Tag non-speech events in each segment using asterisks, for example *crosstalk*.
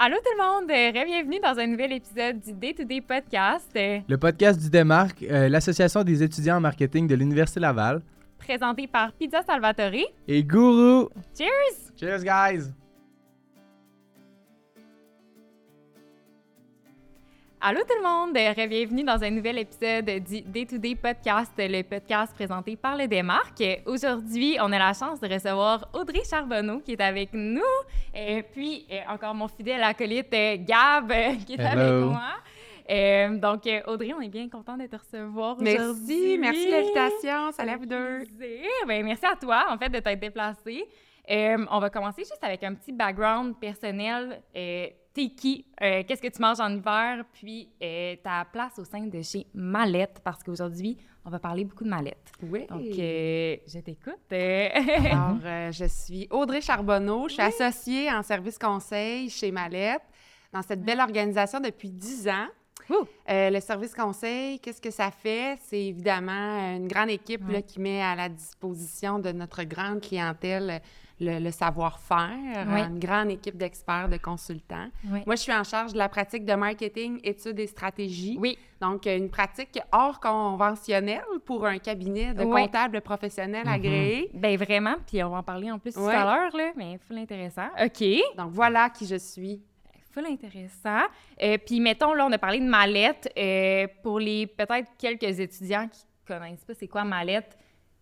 Allô tout le monde, euh, bienvenue dans un nouvel épisode du Day to Day podcast, Le podcast du Démarque, euh, l'association des étudiants en marketing de l'Université Laval. présenté par Pizza Salvatore. Et Gourou! Cheers! Cheers, guys! Allô tout le monde, bienvenue dans un nouvel épisode du Day to Day podcast, le podcast présenté par le Démarque. Aujourd'hui, on a la chance de recevoir Audrey Charbonneau qui est avec nous, et puis euh, encore mon fidèle acolyte euh, Gab euh, qui est Hello. avec moi. Euh, donc, Audrey, on est bien content de te recevoir aujourd'hui. Merci, merci de l'invitation. Salut à vous deux. Ben, merci à toi, en fait, de t'être déplacé. Euh, on va commencer juste avec un petit background personnel. Euh, T'es qui? Euh, Qu'est-ce que tu manges en hiver? Puis euh, ta place au sein de chez Mallette, parce qu'aujourd'hui, on va parler beaucoup de Mallette. Oui. Donc, euh, je t'écoute. *laughs* Alors, *laughs* je suis Audrey Charbonneau. Je suis associée en service conseil chez Mallette, dans cette belle organisation depuis 10 ans. Euh, le service conseil, qu'est-ce que ça fait? C'est évidemment une grande équipe là, qui met à la disposition de notre grande clientèle le, le savoir-faire, Ouais. une grande équipe d'experts, de consultants. Oui. Moi, je suis en charge de la pratique de marketing, études et stratégies. Oui. Donc, euh, une pratique hors conventionnelle pour un cabinet de Ouais. comptables professionnels Mhm. agréés. Ben vraiment, puis on va en parler en plus tout à l'heure, là, mais full intéressant. OK. Donc, voilà qui je suis. Full intéressant. Euh, puis mettons, là, on a parlé de mallette. Euh, pour les peut-être quelques étudiants qui connaissent pas c'est quoi mallette,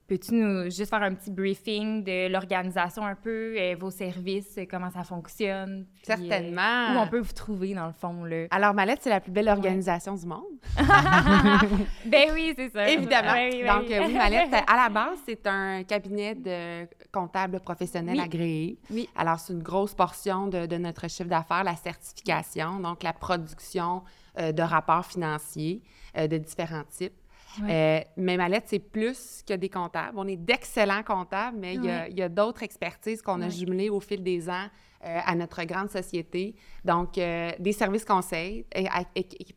peux-tu nous juste faire un petit briefing de l'organisation un peu, euh, vos services, euh, comment ça fonctionne? puis, euh, Certainement. où on peut vous trouver, dans le fond, là? Alors, Mallette, c'est la plus belle organisation du monde. *laughs* *laughs* ben oui, c'est ça. Évidemment. Donc, oui. oui, Mallette, à la base, c'est un cabinet de comptables professionnels Oui. agréés. Oui. Alors, c'est une grosse portion de, de notre chiffre d'affaires, la certification, donc la production euh, de rapports financiers de différents types. Ouais. Euh, mais Mallette, c'est plus que des comptables. On est d'excellents comptables, mais il y a- Ouais. il y a, d'autres expertises qu'on a jumelées au fil des ans euh, à notre grande société. Donc, euh, des services conseils,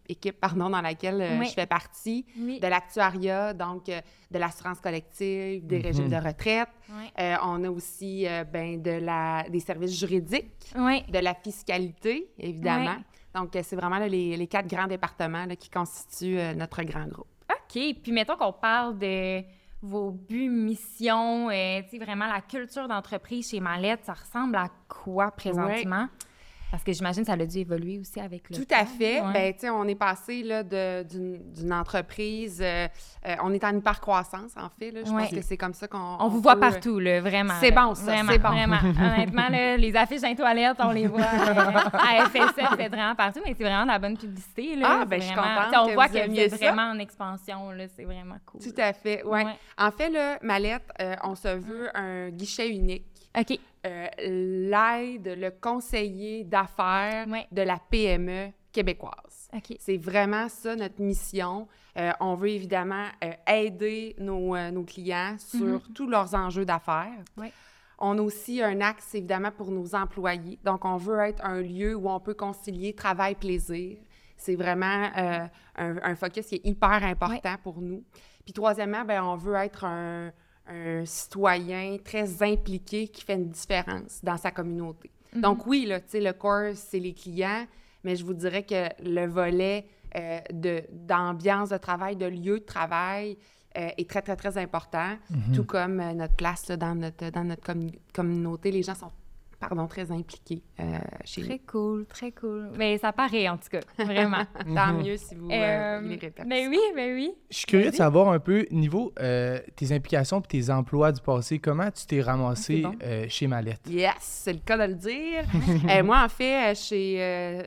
équipe, pardon, dans laquelle euh, Oui. je fais partie, Oui. de l'actuariat, donc euh, de l'assurance collective, des Mhm. régimes de retraite. Ouais. Euh, on a aussi euh, ben, de la, des services juridiques, Ouais. de la fiscalité, évidemment. Ouais. Donc, c'est vraiment là, les, les quatre grands départements là, qui constituent euh, notre grand groupe. OK. Puis mettons qu'on parle de vos buts, missions, euh, vraiment la culture d'entreprise chez Mallette, ça ressemble à quoi présentement? Parce que j'imagine que ça a dû évoluer aussi avec le Tout temps. à fait. Ouais. Ben, tu sais, on est passé là, de- d'une d'une entreprise, euh, euh, on est en hyper-croissance, en fait. Là. Je Ouais. pense que c'est comme ça qu'on... on vous voit peut, partout, là, vraiment. C'est là. bon, ça, Vraiment, c'est bon. Vraiment. Honnêtement, là, les affiches dans les toilettes, on les voit *laughs* euh, à FSF, c'est vraiment partout, mais c'est vraiment de la bonne publicité. Là. Ah, C'est ben, je suis sais, On que voit vous que ça. vraiment en expansion, là, c'est vraiment cool. Tout à fait, ouais. Ouais. En fait, là, Mallette, euh, on se veut un guichet unique. OK. Euh, L'aide, le conseiller d'affaires Ouais. de la PME québécoise. OK. C'est vraiment ça notre mission. Euh, on veut évidemment euh, aider nos, nos clients sur tous leurs enjeux d'affaires. Mhm. Ouais. On a aussi un axe, évidemment, pour nos employés. Donc, on veut être un lieu où on peut concilier travail-plaisir. C'est vraiment un, un focus qui est hyper important pour nous. Puis, troisièmement, ben, on veut être un, un citoyen très impliqué qui fait une différence dans sa communauté. Mhm. Donc, oui, là, tu sais, le core, c'est les clients, mais je vous dirais que le volet euh, de- d'ambiance de, travail, de lieu de travail euh, est très, très, très important, Mhm. tout comme euh, notre place là, dans notre, dans notre commu- communauté. Les gens sont, pardon, très impliqués euh, chez Très cool, très cool. Mais ça paraît, en tout cas, *laughs* vraiment. Tant mieux si vous euh, Euh, voulez les ben oui, ben oui. Je suis curieux de savoir un peu, niveau euh, tes implications et tes emplois du passé, comment tu t'es ramassé Ah, bon. euh, chez Mallette? Yes, c'est le cas de le dire. *laughs* Euh, moi, en fait, euh,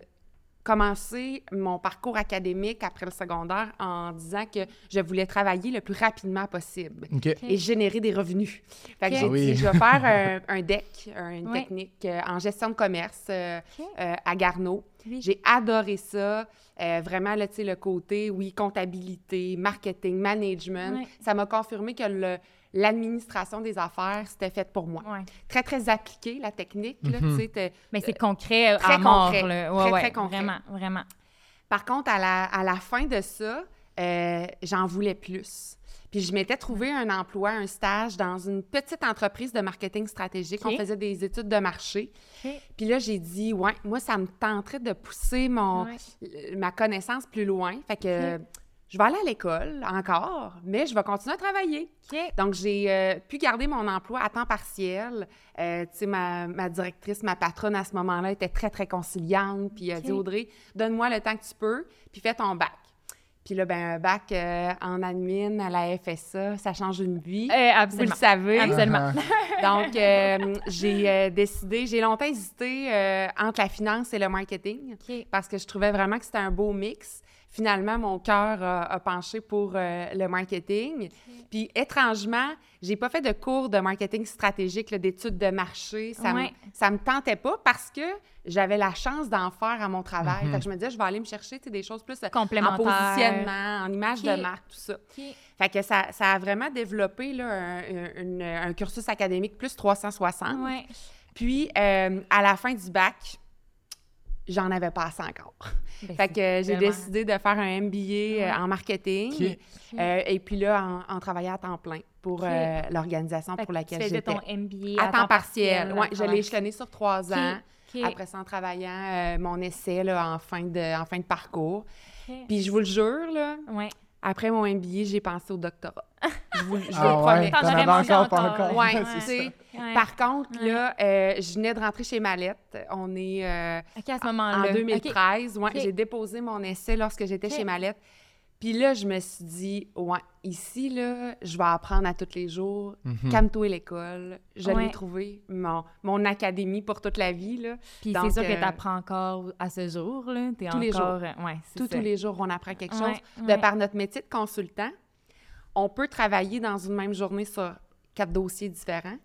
commencé mon parcours académique après le secondaire en disant que je voulais travailler le plus rapidement possible et générer des revenus. Fait que Ok. j'ai Ah oui. dit, je vais faire un, un DEC, un- une technique euh, en gestion de commerce euh, euh, à Garneau. Oui. J'ai adoré ça. Euh, vraiment, là, tu sais, le côté, oui, comptabilité, marketing, management. Ça m'a confirmé que le- l'administration des affaires, c'était fait pour moi. Ouais. Très, très appliqué, la technique. là, tu sais, t'es- Mais c'est concret, très à mort, concret. là. Ouais, Très, ouais, très concret. Vraiment, vraiment. Par contre, à la, à la fin de ça, euh, j'en voulais plus. Puis je m'étais trouvé un emploi, un stage dans une petite entreprise de marketing stratégique. OK. On faisait des études de marché. OK. Puis là, j'ai dit, ouais, moi, ça me tenterait de pousser mon, Ouais. l- ma connaissance plus loin. Fait que je vais aller à l'école encore, mais je vais continuer à travailler. Donc, j'ai euh, pu garder mon emploi à temps partiel. Euh, tu sais, ma, ma directrice, ma patronne à ce moment-là était très, très conciliante. Puis elle a OK. dit, Audrey, donne-moi le temps que tu peux, puis fais ton bac. Puis là, ben un bac euh, en admin à la FSA, ça change une vie. Euh, Vous absolument. le savez. Absolument. *laughs* Donc, euh, j'ai euh, décidé, j'ai longtemps hésité euh, entre la finance et le marketing parce que je trouvais vraiment que c'était un beau mix. Finalement, mon cœur a, a penché pour euh, le marketing. Puis, étrangement, j'ai pas fait de cours de marketing stratégique, d'études de marché. Ça, Ouais. me, ça me tentait pas parce que j'avais la chance d'en faire à mon travail. Fait que je me disais, je vais aller me chercher des choses plus euh, en positionnement, en image de marque, tout ça. OK. Fait que ça, ça a vraiment développé là, un, un- une- un cursus académique plus 360. Ouais. Puis, euh, à la fin du bac, j'en avais pas assez encore. Ben, Fait que j'ai décidé de faire un MBA euh, Ouais. en marketing. Euh, et puis là, en, en travaillant à temps plein pour euh, l'organisation pour que laquelle tu faisais j'étais. ton MBA À temps partiel. Oui, je l'ai échelonné sur trois ans. Après ça, en travaillant euh, mon essai là, en, fin de, en fin de parcours. Puis je vous le jure, là, Ouais. après mon MBA, j'ai pensé au doctorat. *laughs* Je vous, je vous Ah le ouais, promets. T'en t'en aurais avais mangé encore, pas encore. *laughs* Ouais, ça. Ouais. Par contre, Ouais. là, euh, je venais de rentrer chez Mallette. On est euh, OK, à ce en moment-là. OK. 2013. Ouais, Ok. J'ai déposé mon essai lorsque j'étais chez Mallette. Puis là, je me suis dit, ouais, ici, là, je vais apprendre à tous les jours. Mhm. Calme-toi l'école. Je Ouais. l'ai trouvé, mon, mon académie pour toute la vie, là. Puis c'est sûr que euh, tu apprends encore à ce jour, là. Tous les euh, Ouais, Tous, ça. tous les jours, on apprend quelque Ouais, chose. ouais. De par notre métier de consultant, on peut travailler dans une même journée sur quatre dossiers différents,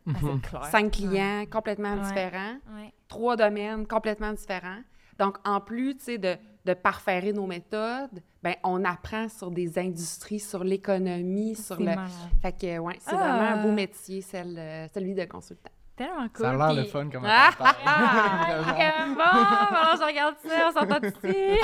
clair. cinq clients complètement Ouais. différents. Ouais. trois domaines complètement différents. Donc, en plus, tu sais, de, de parfairer nos méthodes, ben on apprend sur des industries, sur l'économie, sur C'est le... malade. Fait que, ouais, c'est Ah. vraiment un beau métier, celle, euh, celui de consultant. Tellement cool. Ça a l'air le fun comme *laughs* Ah! Ah, Vraiment. comme bon, alors je regarde ça, on s'entend ici.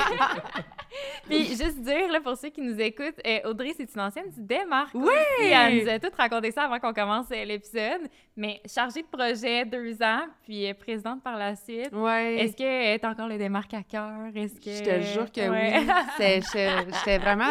*laughs* Puis juste dire, là, pour ceux qui nous écoutent, euh, Audrey, c'est une ancienne du Démarque. Oui! aussi. Elle nous a tout raconté ça avant qu'on commence euh, l'épisode. Mais chargée de projet deux ans, puis euh, présidente par la suite. Ouais. Est-ce que tu encore le Démarque à cœur? Est-ce que... Je te jure que Ouais. oui. J'étais vraiment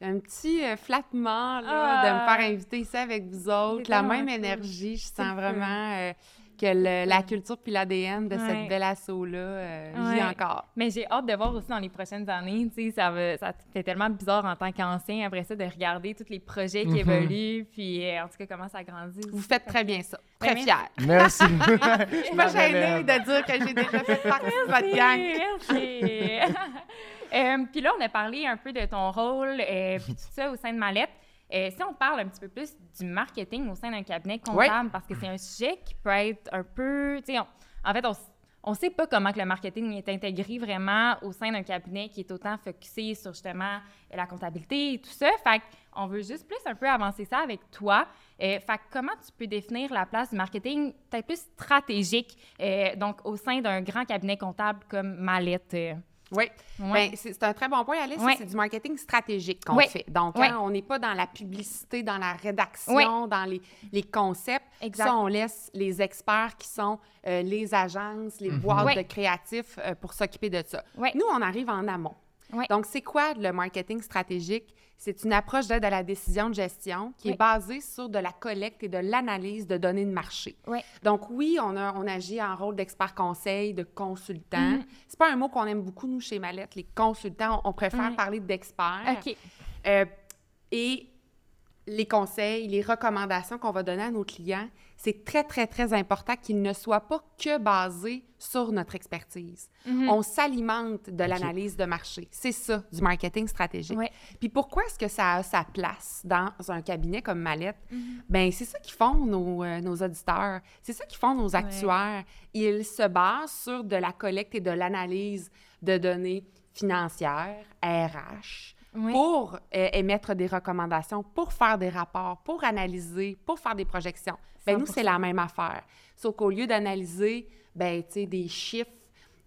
un petit euh, flattement là, Ah. de me faire inviter ici avec vous autres. La même cool. énergie. Je sens vraiment euh, que le- la culture puis l'ADN de Ouais. cette belle asso-là euh, vit encore. Mais j'ai hâte de voir aussi dans les prochaines années, tu sais, ça, va- ça fait tellement bizarre en tant qu'ancien, après ça, de regarder tous les projets qui Mhm. évoluent, puis euh, en tout cas, comment ça grandit. Vous faites très bien ça. Très Ben, fière. Merci. *laughs* Je suis pas gênée de dire que j'ai déjà fait partie de votre gang. Merci. *laughs* Euh, puis là, on a parlé un peu de ton rôle, euh, puis tout ça au sein de Mallette. Euh, si on parle un petit peu plus du marketing au sein d'un cabinet comptable, parce que c'est un sujet qui peut être un peu, on- en fait, on, on sait pas comment que le marketing est intégré vraiment au sein d'un cabinet qui est autant focusé sur justement la comptabilité et tout ça. Fait on veut juste plus un peu avancer ça avec toi. Euh, fait que comment tu peux définir la place du marketing peut-être plus stratégique, euh, donc au sein d'un grand cabinet comptable comme Mallette? Oui. Ouais. Ben, c'est un très bon point, Alice. Ouais. C'est du marketing stratégique qu'on Ouais. fait. Donc, hein, on n'est pas dans la publicité, dans la rédaction, dans les, les concepts. Exact. Ça, on laisse les experts qui sont euh, les agences, les boîtes Ouais. de créatifs euh, pour s'occuper de ça. Nous, on arrive en amont. Donc, c'est quoi le marketing stratégique? C'est une approche d'aide à la décision de gestion qui est basée sur de la collecte et de l'analyse de données de marché. Donc, oui, on, a, on agit en rôle d'expert conseil, de consultant. Mhm. C'est pas un mot qu'on aime beaucoup, nous, chez Mallette. Les consultants, on, on préfère Ouais. parler d'experts. OK. Euh, et les conseils, les recommandations qu'on va donner à nos clients, c'est très, très, très important qu'ils ne soient pas que basés sur notre expertise. Mhm. On s'alimente de l'analyse de marché. C'est ça, du marketing stratégique. Ouais. Puis pourquoi est-ce que ça a sa place dans un cabinet comme Mallette? Mhm. Ben c'est ça qu'ils font nos, euh, nos auditeurs. C'est ça qu'ils font nos actuaires. Ils se basent sur de la collecte et de l'analyse de données financières, RH, Pour euh, émettre des recommandations, pour faire des rapports, pour analyser, pour faire des projections. Ben nous, 100%. c'est la même affaire. Sauf qu'au lieu d'analyser ben, des chiffres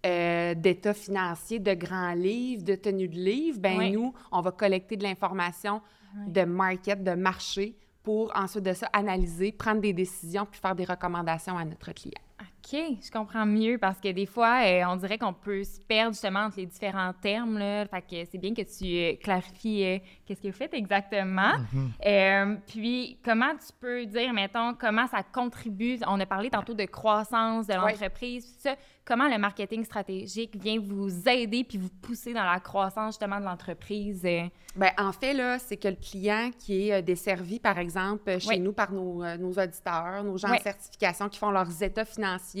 euh, d'état financier, de grands livres, de tenue de livres, ben nous, on va collecter de l'information de market, de marché, pour ensuite de ça analyser, prendre des décisions puis faire des recommandations à notre client. OK, je comprends mieux parce que des fois, euh, on dirait qu'on peut se perdre justement entre les différents termes. Là. Fait que c'est bien que tu euh, clarifies euh, qu'est-ce que vous faites exactement. Mhm. puis, comment tu peux dire, mettons, comment ça contribue? On a parlé tantôt de croissance de l'entreprise, tout ça. Comment le marketing stratégique vient vous aider puis vous pousser dans la croissance justement de l'entreprise? Bien, en fait, là, c'est que le client qui est desservi, par exemple, chez Oui. nous par nos, nos auditeurs, nos gens Oui. de certification qui font leurs états financiers,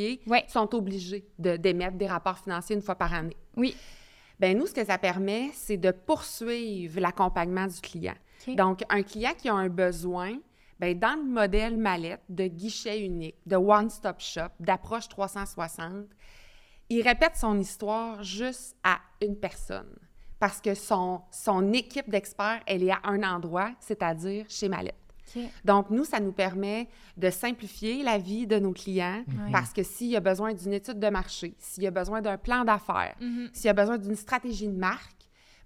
Sont obligés de- d'émettre des rapports financiers une fois par année. Oui. Bien, nous, ce que ça permet, c'est de poursuivre l'accompagnement du client. Donc, un client qui a un besoin, bien, dans le modèle mallette de guichet unique, de one-stop shop, d'approche 360, il répète son histoire juste à une personne. Parce que son, son équipe d'experts, elle est à un endroit, c'est-à-dire chez Mallette. Donc, nous, ça nous permet de simplifier la vie de nos clients Ouais. parce que s'il y a besoin d'une étude de marché, s'il y a besoin d'un plan d'affaires, Mhm. s'il y a besoin d'une stratégie de marque,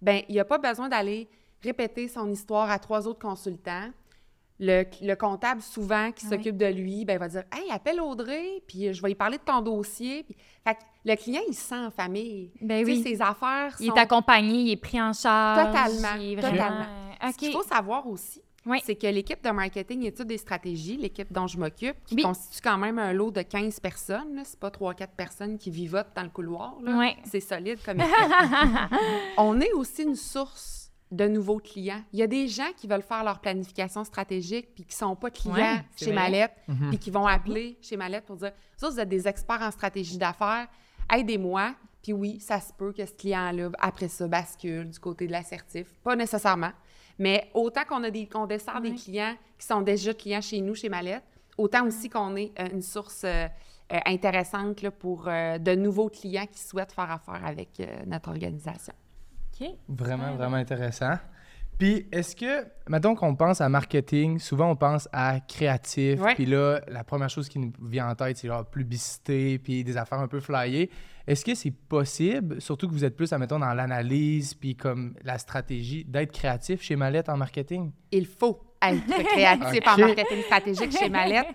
ben il n'y a pas besoin d'aller répéter son histoire à trois autres consultants. Le, le comptable, souvent, qui Oui. s'occupe de lui, ben, va dire Hey, appelle Audrey, puis je vais lui parler de ton dossier. Puis, fait que le client, il se sent en famille. Ben Tu sais, oui. ses affaires Il sont. est accompagné, il est pris en charge. Totalement, il totalement. vraiment- Ce qu'il OK. faut savoir aussi, Oui. c'est que l'équipe de marketing études des stratégies, l'équipe dont je m'occupe, qui Oui. constitue quand même un lot de 15 personnes, c'est pas 3-4 personnes qui vivotent dans le couloir, c'est solide comme équipe. *laughs* On est aussi une source de nouveaux clients. Il y a des gens qui veulent faire leur planification stratégique puis qui sont pas clients Ouais, chez vrai. Mallette Mhm. puis qui vont appeler chez Mallette pour dire ça vous êtes des experts en stratégie d'affaires, aidez-moi. Puis oui, ça se peut que ce client-là après ça bascule du côté de l'assertif, pas nécessairement, mais autant qu'on a des qu'on dessert des clients qui sont déjà clients chez nous chez Mallette, autant aussi qu'on est euh, une source euh, euh, intéressante là, pour euh, de nouveaux clients qui souhaitent faire affaire avec euh, notre organisation. OK. Vraiment, Ouais, vraiment intéressant. Puis, est-ce que, mettons qu'on pense à marketing, souvent on pense à créatif, puis là, la première chose qui nous vient en tête, c'est genre publicité, puis des affaires un peu flyées. Est-ce que c'est possible, surtout que vous êtes plus, admettons, dans l'analyse, puis comme la stratégie, d'être créatif chez Mallette en marketing? Il faut être *laughs* créatif en marketing stratégique chez Mallette.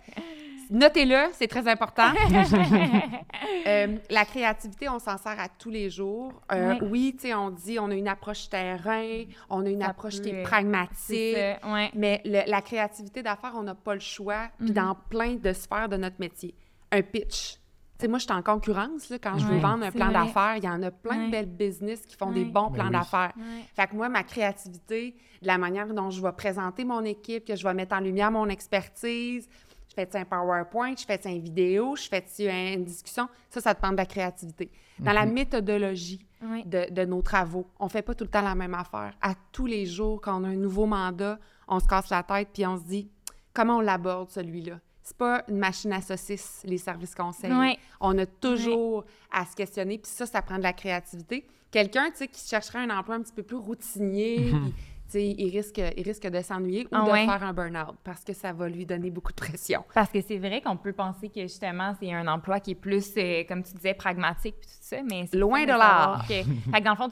Notez-le, c'est très important. *laughs* Euh, la créativité, on s'en sert à tous les jours. Euh. Oui, tu sais, on dit on a une approche terrain, on a une Ça approche peut, qui est pragmatique. C'est ça, ouais. Mais le- la créativité d'affaires, on n'a pas le choix. Puis Mhm. dans plein de sphères de notre métier. Un pitch. Sais, moi, je suis en concurrence là, quand je veux vendre un plan vrai. d'affaires. Il y en a plein Ouais. de belles business qui font des bons Ben plans oui. d'affaires. Ouais. Fait que moi, ma créativité, de la manière dont je vais présenter mon équipe, que je vais mettre en lumière mon expertise, je fais un PowerPoint, je fais une vidéo, je fais une discussion, ça, ça dépend de la créativité. Dans la méthodologie Ouais. de, de nos travaux, on fait pas tout le temps la même affaire. À tous les jours, quand on a un nouveau mandat, on se casse la tête puis on se dit comment on l'aborde celui-là? C'est pas une machine à saucisses, les services conseils. Ouais. On a toujours à se questionner, puis ça, ça prend de la créativité. Quelqu'un, tu sais, qui chercherait un emploi un petit peu plus routinier, *laughs* puis, tu sais, il risque, il risque de s'ennuyer ou Ah de ouais. faire un burn-out parce que ça va lui donner beaucoup de pression. Parce que c'est vrai qu'on peut penser que justement, c'est un emploi qui est plus, euh, comme tu disais, pragmatique puis tout ça, mais c'est Loin de là. que- *laughs* Fait que dans le fond,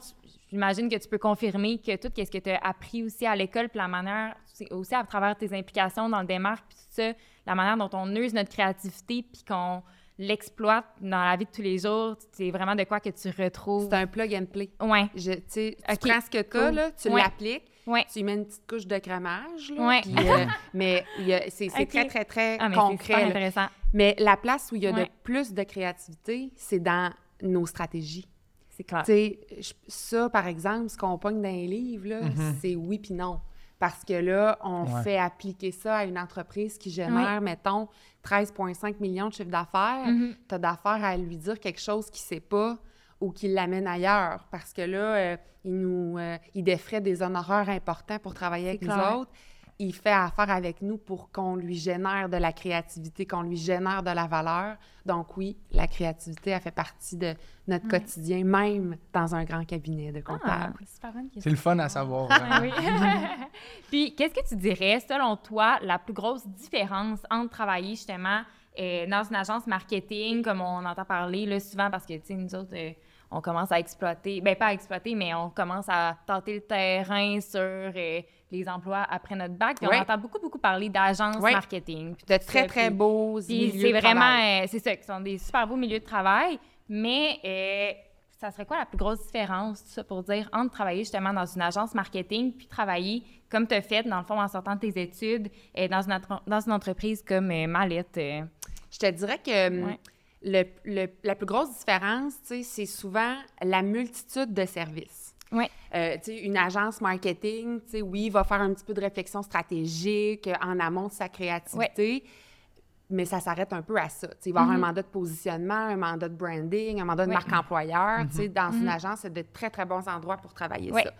j'imagine que tu peux confirmer que tout ce que tu as appris aussi à l'école, puis la manière, aussi à travers tes implications dans le démarche, puis tout ça, la manière dont on use notre créativité, puis qu'on l'exploite dans la vie de tous les jours, c'est vraiment de quoi que tu retrouves. C'est un plug and play. Ouais, Je, tu sais, tu Ok, prends ce que tu as, cool. là, tu Ouais. l'appliques, ouais. tu y mets une petite couche de crémage, là, Ouais. euh, *laughs* mais c'est c'est Ok. très, très, très Ah, mais super concret. intéressant. Mais la place où il y a de Ouais. plus de créativité, c'est dans nos stratégies. C'est clair. Tu sais, je- ça, par exemple, ce qu'on pogne dans les livres, là, Mhm. c'est oui puis non. Parce que là, on Ouais. fait appliquer ça à une entreprise qui génère, mettons, 13,5 millions de chiffre d'affaires. Mhm. Tu as d'affaires à lui dire quelque chose qu'il ne sait pas ou qu'il l'amène ailleurs. Parce que là, euh, il nous euh, il défrait des honoraires importants pour travailler avec nous clair. autres. Il fait affaire avec nous pour qu'on lui génère de la créativité, qu'on lui génère de la valeur. Donc oui, la créativité, elle fait partie de notre quotidien, même dans un grand cabinet de Ah, comptable. question. C'est le fun à savoir. Ah vraiment. oui. *laughs* Puis, qu'est-ce que tu dirais, selon toi, la plus grosse différence entre travailler justement euh, dans une agence marketing, comme on entend parler là, souvent, parce que, tu sais, nous autres, euh, on commence à exploiter, ben pas à exploiter, mais on commence à tenter le terrain sur euh, les emplois après notre bac. Puis Oui. on entend beaucoup, beaucoup parler d'agences Oui. marketing. puis De très, ça, très puis- beaux puis milieux c'est de vraiment, travail. euh, c'est ça, qui sont des super beaux milieux de travail. Mais euh, ça serait quoi la plus grosse différence, tout ça pour dire, entre travailler justement dans une agence marketing puis travailler comme tu as fait, dans le fond, en sortant de tes études, euh, dans, une dans une entreprise comme Mallette? Je te dirais que hum, Ouais. le, le- la plus grosse différence, c'est souvent la multitude de services. Ouais. Euh, tu sais, une agence marketing, tu sais, oui, va faire un petit peu de réflexion stratégique euh, en amont de sa créativité, mais ça s'arrête un peu à ça. Il va y avoir un mandat de positionnement, un mandat de branding, un mandat de marque employeur. Tu sais, dans une agence, c'est de très, très bons endroits pour travailler ça.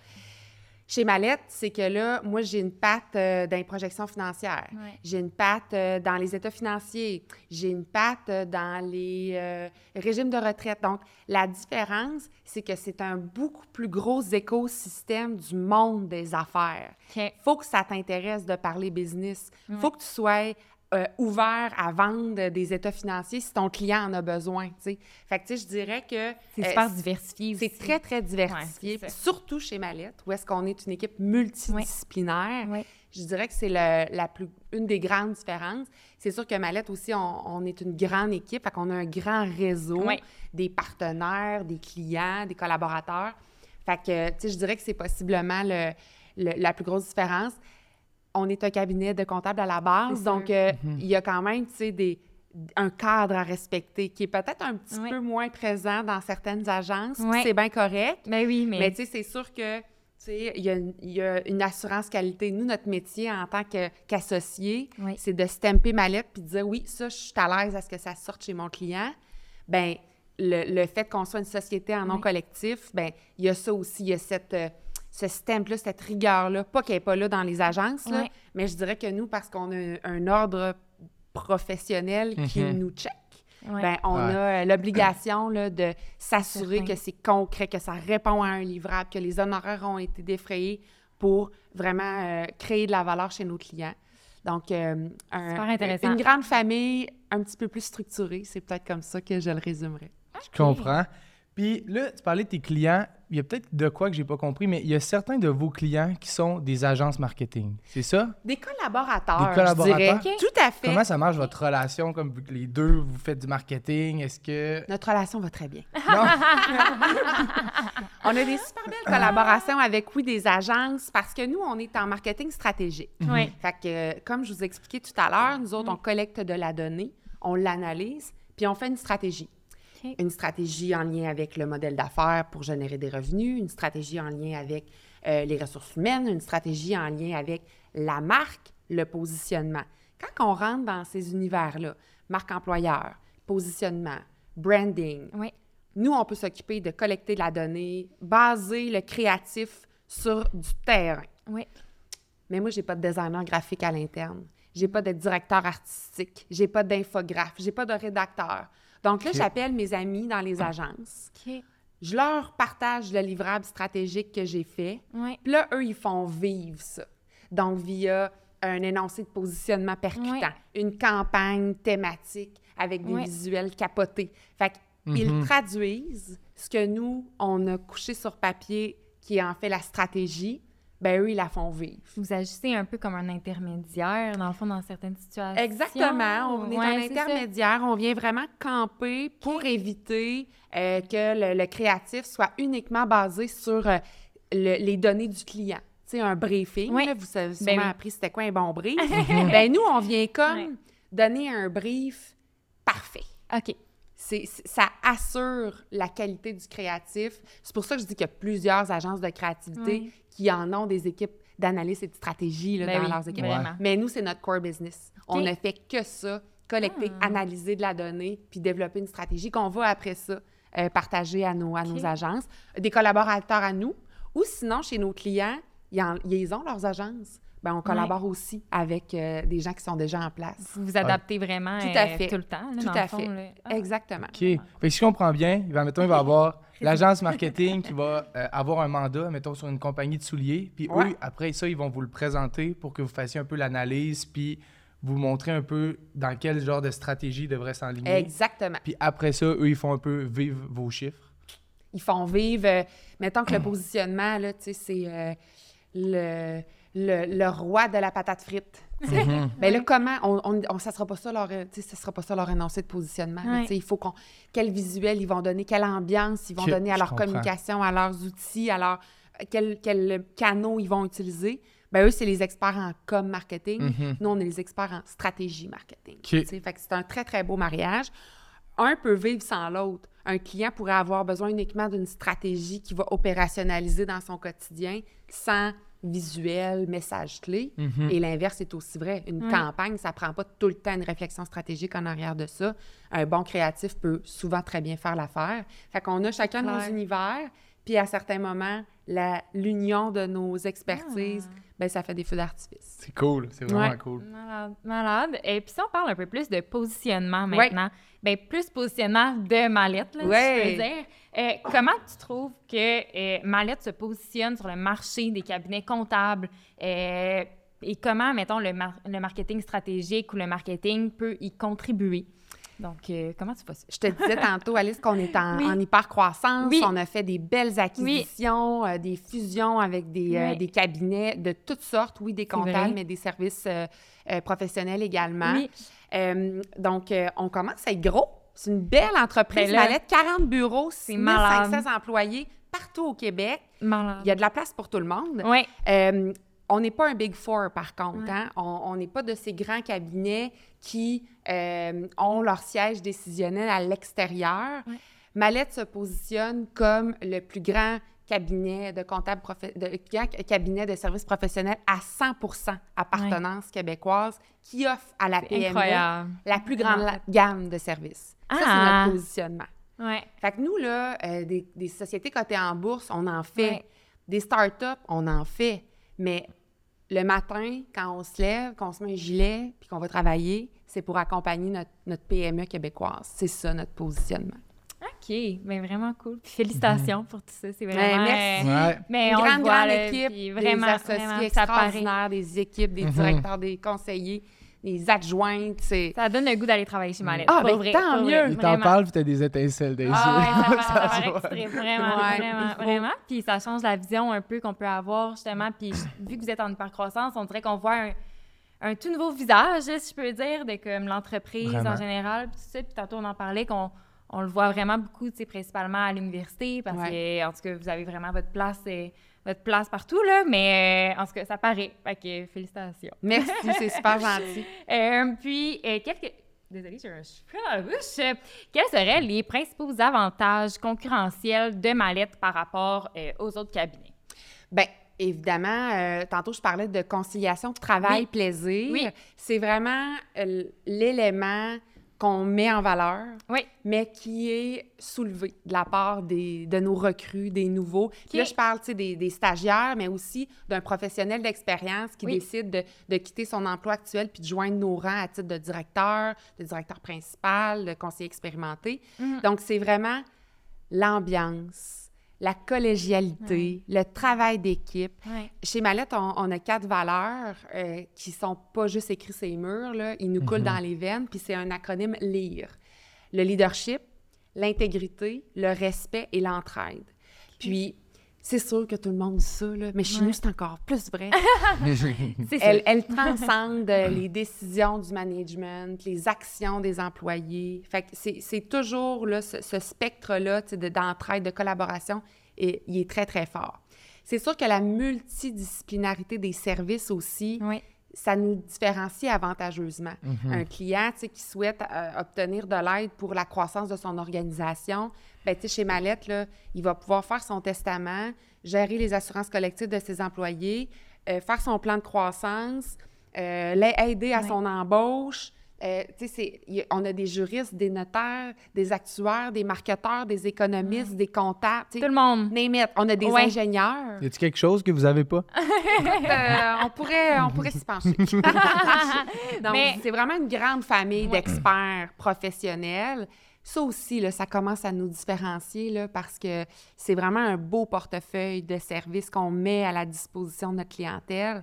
Chez Mallette, c'est que là, moi, j'ai une patte euh, dans les projections financières. Ouais. J'ai une patte euh, dans les états financiers. J'ai une patte euh, dans les régimes de retraite. Donc, la différence, c'est que c'est un beaucoup plus gros écosystème du monde des affaires. OK. faut que ça t'intéresse de parler business. faut que tu sois euh, ouvert à vendre des états financiers si ton client en a besoin. tu sais. Fait que, tu sais, je dirais que C'est euh, super diversifié c'est très, très diversifié. Ouais, surtout chez Mallette, où est-ce qu'on est une équipe multidisciplinaire. Ouais. Je dirais que c'est le- la plus, une des grandes différences. C'est sûr que Mallette aussi, on, on est une grande équipe, fait qu'on a un grand réseau, des partenaires, des clients, des collaborateurs. Fait que, tu sais, je dirais que c'est possiblement le- le- la plus grosse différence. On est un cabinet de comptables à la base, donc euh, il y a quand même, tu sais, des un cadre à respecter qui est peut-être un petit peu moins présent dans certaines agences. C'est bien correct. Ben oui, mais, Mais tu sais, c'est sûr que, tu sais, il y, a une- il y a une assurance qualité. Nous, notre métier en tant que- qu'associé, Oui. c'est de stamper ma lettre puis de dire oui, ça, je suis à l'aise à ce que ça sorte chez mon client. Ben le, le fait qu'on soit une société en nom Oui. collectif, ben il y a ça aussi, il y a cette, euh, ce stamp-là, cette rigueur-là, pas qu'elle n'est pas là dans les agences, là, mais je dirais que nous, parce qu'on a un ordre professionnel qui Mhm. nous check, ouais. ben, on Ouais. a euh, l'obligation là, de s'assurer que c'est concret, que ça répond à un livrable, que les honoraires ont été défrayés pour vraiment euh, créer de la valeur chez nos clients. Donc, euh, un- une grande famille un petit peu plus structurée, c'est peut-être comme ça que je le résumerais. Je comprends. Puis là, tu parlais de tes clients. Il y a peut-être de quoi que j'ai pas compris, mais il y a certains de vos clients qui sont des agences marketing. C'est ça? Des collaborateurs, Des collaborateurs? je dirais. Tout à fait. Comment ça marche votre relation? Comme les deux, vous faites du marketing, est-ce que. Notre relation va très bien. *laughs* Non? *laughs* On a des super belles collaborations avec, oui, des agences, parce que nous, on est en marketing stratégique. Ouais. Fait que, comme je vous ai expliqué tout à l'heure, nous autres, on collecte de la donnée, on l'analyse, puis on fait une stratégie. Une stratégie en lien avec le modèle d'affaires pour générer des revenus, une stratégie en lien avec euh, les ressources humaines, une stratégie en lien avec la marque, le positionnement. Quand on rentre dans ces univers-là, marque employeur, positionnement, branding, nous, on peut s'occuper de collecter de la donnée, baser le créatif sur du terrain. Ouais. Mais moi, j'ai pas de designer graphique à l'interne. J'ai pas de directeur artistique. J'ai pas d'infographe. J'ai pas de rédacteur. Donc là, j'appelle mes amis dans les agences. OK. Je leur partage le livrable stratégique que j'ai fait. Ouais. Puis là, eux, ils font vivre ça. Donc, via un énoncé de positionnement percutant, une campagne thématique avec des visuels capotés. Fait qu'ils Mhm. traduisent ce que nous, on a couché sur papier, qui est en fait la stratégie. Ben eux, ils la font vivre. Vous agissez un peu comme un intermédiaire, dans le fond, dans certaines situations. Exactement. On est Ouais, un ça. intermédiaire. On vient vraiment camper pour éviter euh, que le, le créatif soit uniquement basé sur euh, le- les données du client. Tu sais, un briefing. Oui. là, vous avez Ben sûrement oui. appris c'était quoi un bon brief. *laughs* ben nous, on vient comme Ouais. donner un brief parfait. OK. C'est- ça assure la qualité du créatif. C'est pour ça que je dis qu'il y a plusieurs agences de créativité Oui. Qui en ont des équipes d'analyse et de stratégie là, Ben dans oui, leurs équipes. vraiment. Mais nous, c'est notre core business. On ne fait que ça, collecter, Ah. analyser de la donnée, puis développer une stratégie qu'on va après ça euh, partager à nos, à agences. Des collaborateurs à nous, ou sinon, chez nos clients, ils, en- ils ont leurs agences. Ben, on collabore aussi avec euh, des gens qui sont déjà en place. Vous vous adaptez vraiment Tout à euh, fait. tout le temps, là, Tout à fond, fait. là. Ah. Exactement. OK. Fait que si je comprends bien, il va, mettons, il va avoir *laughs* *laughs* l'agence marketing qui va euh, avoir un mandat, mettons, sur une compagnie de souliers. Puis Ouais. eux, après ça, ils vont vous le présenter pour que vous fassiez un peu l'analyse, puis vous montrer un peu dans quel genre de stratégie devrait s'enligner. Exactement. Puis après ça, eux, ils font un peu vivre vos chiffres. Ils font vivre, euh, mettons que le *clears throat* positionnement, là, tu sais, c'est euh, le, le, le roi de la patate frite. Tu sais. Ben là, comment, on, on, on- ça sera pas ça leur, ça sera pas ça leur énoncé de positionnement. Ouais. Il faut qu'on, quel visuel ils vont donner, quelle ambiance ils vont donner à leur comprends. communication, à leurs outils, à leur, quel, quel canaux ils vont utiliser. Ben eux, c'est les experts en com marketing. Mhm. Nous, on est les experts en stratégie marketing. Fait que c'est un très, très beau mariage. Un peut vivre sans l'autre. Un client pourrait avoir besoin uniquement d'une stratégie qui va opérationnaliser dans son quotidien sans visuel, message clé. Mhm. Et l'inverse est aussi vrai. Une campagne, ça prend pas tout le temps une réflexion stratégique en arrière de ça. Un bon créatif peut souvent très bien faire l'affaire. Fait qu'on a chacun nos univers, puis à certains moments, la- l'union de nos expertises, Ah. Ben ça fait des feux d'artifice. C'est cool, c'est vraiment Ouais. cool. Malade, malade. Et puis si on parle un peu plus de positionnement Ouais. maintenant, ben plus positionnement de Mallette, là, si Ouais. je peux dire. Euh, comment tu trouves que euh, Mallette se positionne sur le marché des cabinets comptables euh, et comment, mettons, le, mar- le marketing stratégique ou le marketing peut y contribuer? Donc, euh, comment tu vois ça? Je te disais *laughs* tantôt, Alice, qu'on est en, Oui. en hyper-croissance. Oui. On a fait des belles acquisitions, euh, des fusions avec des, euh, des cabinets de toutes sortes. Oui, des comptables, mais des services professionnels également. Oui. Donc, on commence à être gros. C'est une belle entreprise. Là, Mallette, 40 bureaux, c'est 6500 malade. employés partout au Québec. Malade. Il y a de la place pour tout le monde. Oui. On n'est pas un Big Four, par contre. Ouais. hein. On n'est pas de ces grands cabinets qui euh, ont leur siège décisionnel à l'extérieur. Ouais. Mallette se positionne comme le plus grand cabinet de comptable profe- de, grand cabinet de services professionnels à 100% appartenance québécoise qui offre à la PME incroyable. la plus grande gamme de services. Ça, c'est Ah. notre positionnement. Ouais. Fait que nous, là, euh, des, des sociétés cotées en bourse, on en fait. Ouais. Des startups, on en fait. Mais le matin, quand on se lève, qu'on se met un gilet, puis qu'on va travailler, c'est pour accompagner notre, notre PME québécoise. C'est ça, notre positionnement. OK. Ben vraiment cool. Puis félicitations pour tout ça. C'est vraiment... Ben, merci. euh, Ouais. Mais Une on grande, voit, grande là, équipe, puis des vraiment, associés vraiment, extraordinaires, des équipes, des Mhm. directeurs, des conseillers, des adjointes. C'est... Ça donne le goût d'aller travailler chez Mallette. Ah, ben, vrai, tant mieux. vrai, Il t'en parle, puis t'as des étincelles des Ah, yeux. ouais, *laughs* ça, Ça paraît vraiment, Ouais, vraiment, vraiment. Puis ça change la vision un peu qu'on peut avoir, justement. Puis vu que vous êtes en hypercroissance, on dirait qu'on voit un, un tout nouveau visage, si je peux dire, de comme l'entreprise Vraiment. en général. Puis tout ça. Puis tantôt, on en parlait qu'on on le voit vraiment beaucoup, tu sais, principalement à l'université, parce que, en tout cas, vous avez vraiment votre place, euh, votre place partout, là. Mais euh, en tout cas, ça paraît. Fait que félicitations. Merci, c'est *laughs* super gentil. Euh, puis, euh, quelques... Désolée, j'ai un cheveu dans la bouche. Quels seraient les principaux avantages concurrentiels de Mallette par rapport euh, aux autres cabinets? Bien, évidemment, euh, tantôt, je parlais de conciliation travail-plaisir. Oui. C'est vraiment euh, l'élément qu'on met en valeur, Oui. mais qui est soulevé de la part des, de nos recrues, des nouveaux. Puis là, je parle des, des stagiaires, mais aussi d'un professionnel d'expérience qui Oui. décide de, de quitter son emploi actuel puis de joindre nos rangs à titre de directeur, de directeur principal, de conseiller expérimenté. Mhm. Donc, c'est vraiment l'ambiance, la collégialité, le travail d'équipe. Ouais. Chez Mallette, on, on a quatre valeurs euh, qui sont pas juste écrites sur les murs, là. ils nous coulent dans les veines, puis c'est un acronyme LIRE. Le leadership, l'intégrité, le respect et l'entraide. Puis, c'est sûr que tout le monde dit ça, là, mais chez Ouais. nous, c'est encore plus vrai. *laughs* Elle, elle transcende euh, les décisions du management, les actions des employés. Fait que c'est c'est toujours là, ce, ce spectre-là d'entraide, de collaboration, et, il est très, très fort. C'est sûr que la multidisciplinarité des services aussi, Oui. Ça nous différencie avantageusement. Mhm. Un client qui souhaite euh, obtenir de l'aide pour la croissance de son organisation, ben, tu sais, chez Mallette, là, il va pouvoir faire son testament, gérer les assurances collectives de ses employés, euh, faire son plan de croissance, euh, l'aider à son embauche. Euh, a- on a des juristes, des notaires, des actuaires, des marketeurs, des économistes, des comptables. Tout le monde. name it. On a des Ouais. ingénieurs. Y a-tu quelque chose que vous avez pas? *laughs* Euh, on pourrait, on pourrait s'y pencher. *laughs* *laughs* Donc, Mais- c'est vraiment une grande famille Ouais. d'experts professionnels. Ça aussi, là, ça commence à nous différencier là, parce que c'est vraiment un beau portefeuille de services qu'on met à la disposition de notre clientèle,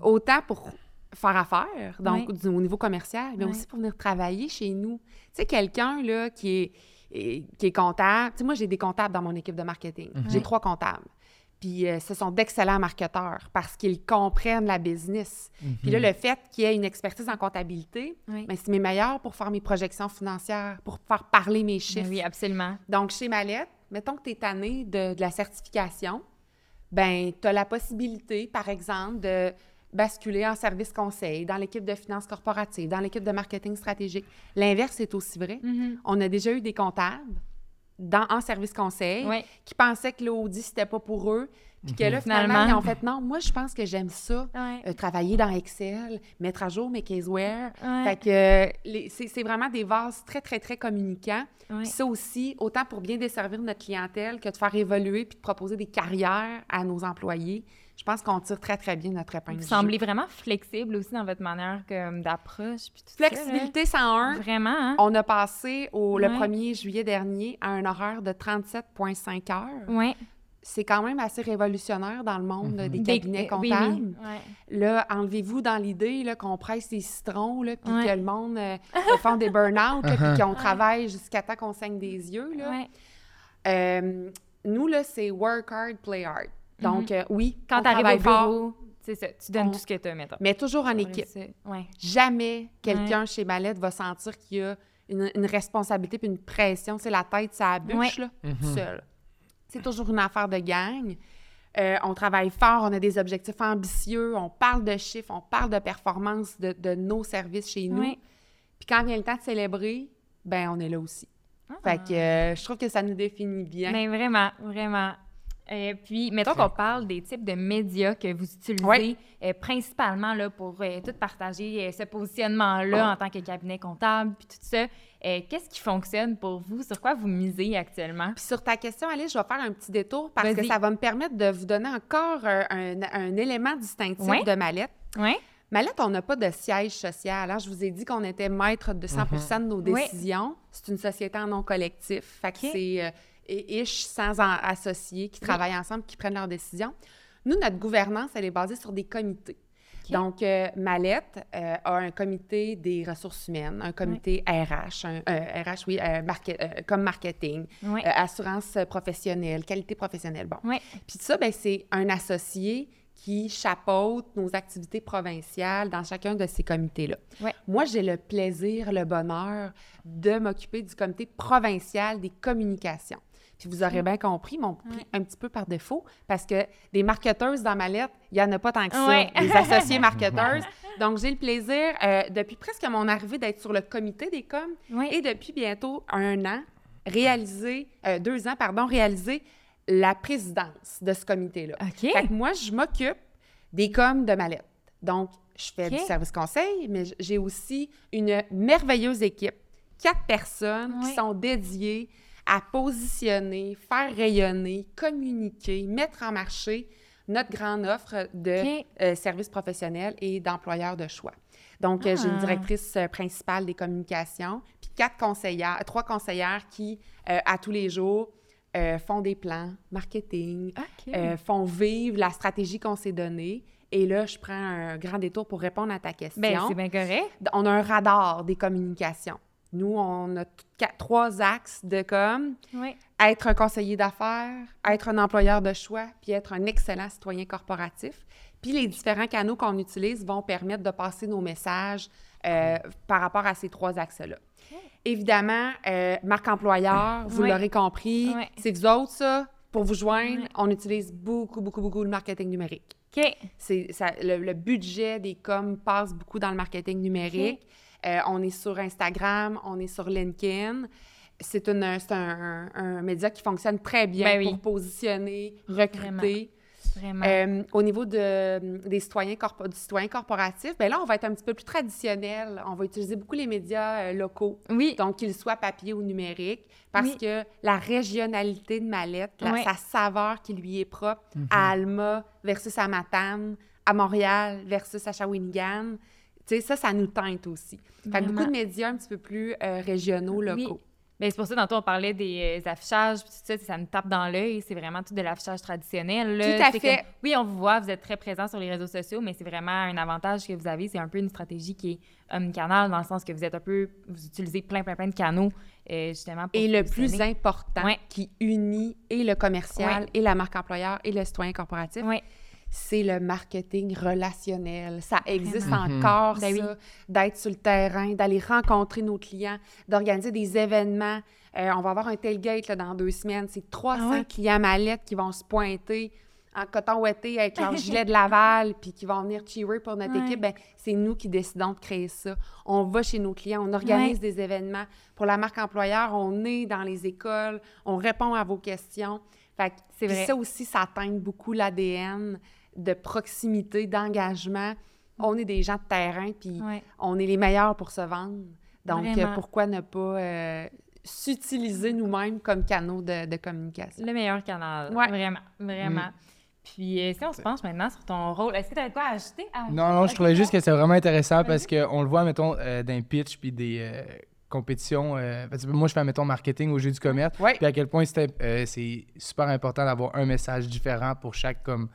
autant pour faire affaire, donc au niveau commercial, mais aussi pour venir travailler chez nous. Tu sais, quelqu'un là, qui est et- qui est comptable. Tu sais, moi, j'ai des comptables dans mon équipe de marketing. J'ai trois comptables. Puis euh, ce sont d'excellents marketeurs parce qu'ils comprennent la business. Puis là, le fait qu'il y ait une expertise en comptabilité, Oui. ben, c'est mes meilleurs pour faire mes projections financières, pour faire parler mes Ben chiffres. oui, absolument. Donc, chez Mallette, mettons que tu es tanné de, de la certification, ben tu as la possibilité, par exemple, de basculer en service conseil dans l'équipe de finances corporatives, dans l'équipe de marketing stratégique. L'inverse est aussi vrai. Mhm. On a déjà eu des comptables dans, en service conseil qui pensaient que l'audit, c'était pas pour eux, puis que là, finalement, Finalement. ils ont fait « Non, moi, je pense que j'aime ça, Ouais. euh, travailler dans Excel, mettre à jour mes caseware. Ouais. Fait que c'est vraiment des vases très, très, très communicants. Ouais. Puis ça aussi, autant pour bien desservir notre clientèle que de faire évoluer puis de proposer des carrières à nos employés, je pense qu'on tire très, très bien notre épingle. Vous semblez jeu. vraiment flexible aussi dans votre manière comme d'approche. tout ça, là. Flexibilité 101. Vraiment, hein? On a passé au, le Ouais. 1er juillet dernier à un horaire de 37,5 heures. Ouais. C'est quand même assez révolutionnaire dans le monde là, des Des- cabinets oui, comptables. oui. Ouais. Là, enlevez-vous dans l'idée là, qu'on presse des citrons, là, puis Ouais. que le monde euh, font des burn-out, puis Uh-huh. qu'on travaille jusqu'à temps qu'on saigne des yeux. Là. Ouais. Euh, nous, là, c'est work hard, play hard. Donc, euh, oui, Quand tu arrives au fort, bureau, c'est ça, tu donnes On- tout ce que tu as, mettons. mais toujours en équipe. Ouais. Jamais quelqu'un chez Mallette va sentir qu'il y a une, une responsabilité puis une pression. C'est la tête, ça bûche, là, tout seul. C'est toujours une affaire de gang. Euh, on travaille fort, on a des objectifs ambitieux, on parle de chiffres, on parle de performance de, de nos services chez nous. Ouais. Puis quand vient le temps de célébrer, ben on est là aussi. Ah. Fait que euh, je trouve que ça nous définit bien. Mais vraiment, vraiment. Euh, puis, mettons qu'on parle des types de médias que vous utilisez, Ouais. euh, principalement là, pour euh, tout partager euh, ce positionnement-là en tant que cabinet comptable, puis tout ça. Qu'est-ce qui fonctionne pour vous? Sur quoi vous misez actuellement? Puis sur ta question, Alice, je vais faire un petit détour parce que ça va me permettre de vous donner encore un, un élément distinctif Ouais. de Mallette. Oui? Mallette, on n'a pas de siège social. hein. Je vous ai dit qu'on était maître de 100% de nos Ouais. décisions. C'est une société en nom collectif. Fait que c'est et- ish sans en- associés qui travaillent ensemble, qui prennent leurs décisions. Nous, notre gouvernance, elle est basée sur des comités. Donc, euh, Mallette euh, a un comité des ressources humaines, un comité RH, un, euh, RH, oui, euh, market- euh, comme marketing, Oui. assurance professionnelle, qualité professionnelle. Bon. Oui. Puis ça, ben, c'est un associé qui chapeaute nos activités provinciales dans chacun de ces comités-là. Ouais. Moi, j'ai le plaisir, le bonheur de m'occuper du comité provincial des communications. Puis vous aurez bien compris, mon pris un petit peu par défaut, parce que des marketeuses dans ma lettre, il n'y en a pas tant que ça, Ouais. des associés *laughs* marketeuses. Donc, j'ai le plaisir, euh, depuis presque mon arrivée, d'être sur le comité des coms et depuis bientôt un an, réaliser, euh, deux ans, pardon, réaliser la présidence de ce comité-là. OK. Fait que moi, je m'occupe des coms de ma lettre. Donc, je fais du service conseil, mais j'ai aussi une merveilleuse équipe, quatre personnes qui sont dédiées à positionner, faire rayonner, communiquer, mettre en marché notre grande offre de euh, services professionnels et d'employeurs de choix. Donc, euh, j'ai une Ah. directrice euh, principale des communications, puis quatre conseillères, trois conseillères qui, euh, à tous les jours, euh, font des plans marketing, font vivre la stratégie qu'on s'est donnée. Et là, je prends un grand détour pour répondre à ta question. ben, c'est bien correct. On a un radar des communications. Nous, on a quatre- trois axes de com. Oui. Être un conseiller d'affaires, être un employeur de choix, puis être un excellent citoyen corporatif. Puis les différents canaux qu'on utilise vont permettre de passer nos messages euh, par rapport à ces trois axes-là. Évidemment, euh, marque employeur, vous l'aurez compris, c'est vous autres, ça. Pour vous joindre, on utilise beaucoup, beaucoup, beaucoup le marketing numérique. OK. C'est, ça, le, le budget des coms passe beaucoup dans le marketing numérique. Euh, on est sur Instagram, on est sur LinkedIn. C'est, un, un- un média qui fonctionne très bien Ben oui. pour positionner, recruter. Vraiment. Euh, au niveau de, des citoyens corpo- du citoyen corporatif, ben là, on va être un petit peu plus traditionnel. On va utiliser beaucoup les médias euh, locaux. oui. Donc, qu'ils soient papier ou numérique, parce Oui. que la régionalité de Mallette, sa saveur qui lui est propre à Alma versus à Matane, à Montréal versus à Shawinigan, tu sais, ça, ça nous teinte aussi. Fait que beaucoup de médias un petit peu plus euh, régionaux, Oui. locaux. Ben, c'est pour ça, tantôt, on parlait des euh, affichages, tout ça, ça nous tape dans l'œil. C'est vraiment tout de l'affichage traditionnel. là. Tout à fait. comme- oui, on vous voit, vous êtes très présent sur les réseaux sociaux, mais c'est vraiment un avantage que vous avez. C'est un peu une stratégie qui est omnicanal, dans le sens que vous êtes un peu... Vous utilisez plein, plein, plein de canaux, euh, justement, pour Et le plus important Ouais. qui unit et le commercial, Ouais. et la marque employeur, et le citoyen corporatif, Ouais. C'est le marketing relationnel. Ça existe Vraiment. encore, Ben ça, oui. d'être sur le terrain, d'aller rencontrer nos clients, d'organiser des événements. Euh, on va avoir un tailgate là, dans deux semaines. C'est 300 Ah ouais? clients mallettes qui vont se pointer en coton ouetté avec leur *laughs* gilet de Laval, puis qui vont venir cheerer pour notre Ouais. équipe. Ben, c'est nous qui décidons de créer ça. On va chez nos clients, on organise des événements. Pour la marque employeur, on est dans les écoles, on répond à vos questions. Fait que C'est vrai. ça aussi, ça teinte beaucoup l'ADN de proximité, d'engagement. On est des gens de terrain, puis Ouais. on est les meilleurs pour se vendre. Donc, Vraiment. euh, pourquoi ne pas euh, s'utiliser nous-mêmes comme canaux de, de communication? Le meilleur canal. Ouais. Vraiment, vraiment. Mm. Puis, euh, si on se penche maintenant sur ton rôle, est-ce que tu as quoi à ajouter? à- Non, non, je trouvais juste que c'est vraiment intéressant parce qu'on le voit, mettons, euh, d'un pitch puis des euh, compétitions. euh, parce que moi, je fais, mettons, marketing au jeu du commerce. Puis à quel point c'était, euh, c'est super important d'avoir un message différent pour chaque comme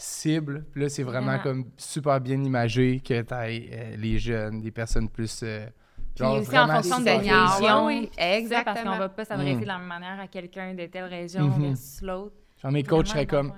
cible. Puis là, c'est vraiment, comme super bien imagé que tu as les jeunes, des personnes plus. euh, Puis genre aussi en vraiment fonction de seniors, région. oui, ça, Parce exactement. qu'on va pas s'adresser Mm. de la même manière à quelqu'un de telle région Mhm. versus l'autre. Genre mes coachs seraient comme.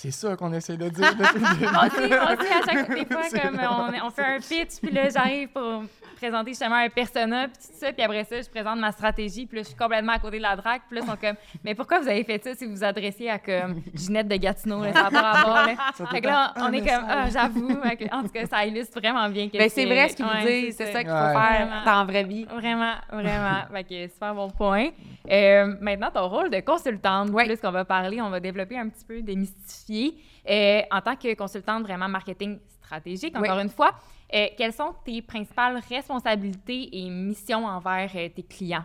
C'est ça qu'on essaie de dire *laughs* depuis le début. Aussi, à chaque des fois, *laughs* comme on, on fait un pitch, puis là, j'arrive pour présenter justement un persona, puis tout ça, puis après ça, je présente ma stratégie, puis là, je suis complètement à côté de la drague, puis là, ils sont comme, mais pourquoi vous avez fait ça si vous vous adressiez à comme Ginette de Gatineau, là, ça n'a pas rapport, là. Fait que là, on est comme, ah, j'avoue, que, en tout cas, ça illustre vraiment bien que Ben, c'est vrai ce qu'ils ouais, vous disent, c'est ça qu'il faut Ouais. faire Vraiment. dans la vraie vie. Vraiment, vraiment. *laughs* fait que super bon point. Euh, maintenant, ton rôle de consultante, Oui. plus qu'on va parler, on va développer un petit peu, Euh, en tant que consultante vraiment marketing stratégique, Oui. encore une fois, euh, quelles sont tes principales responsabilités et missions envers euh, tes clients?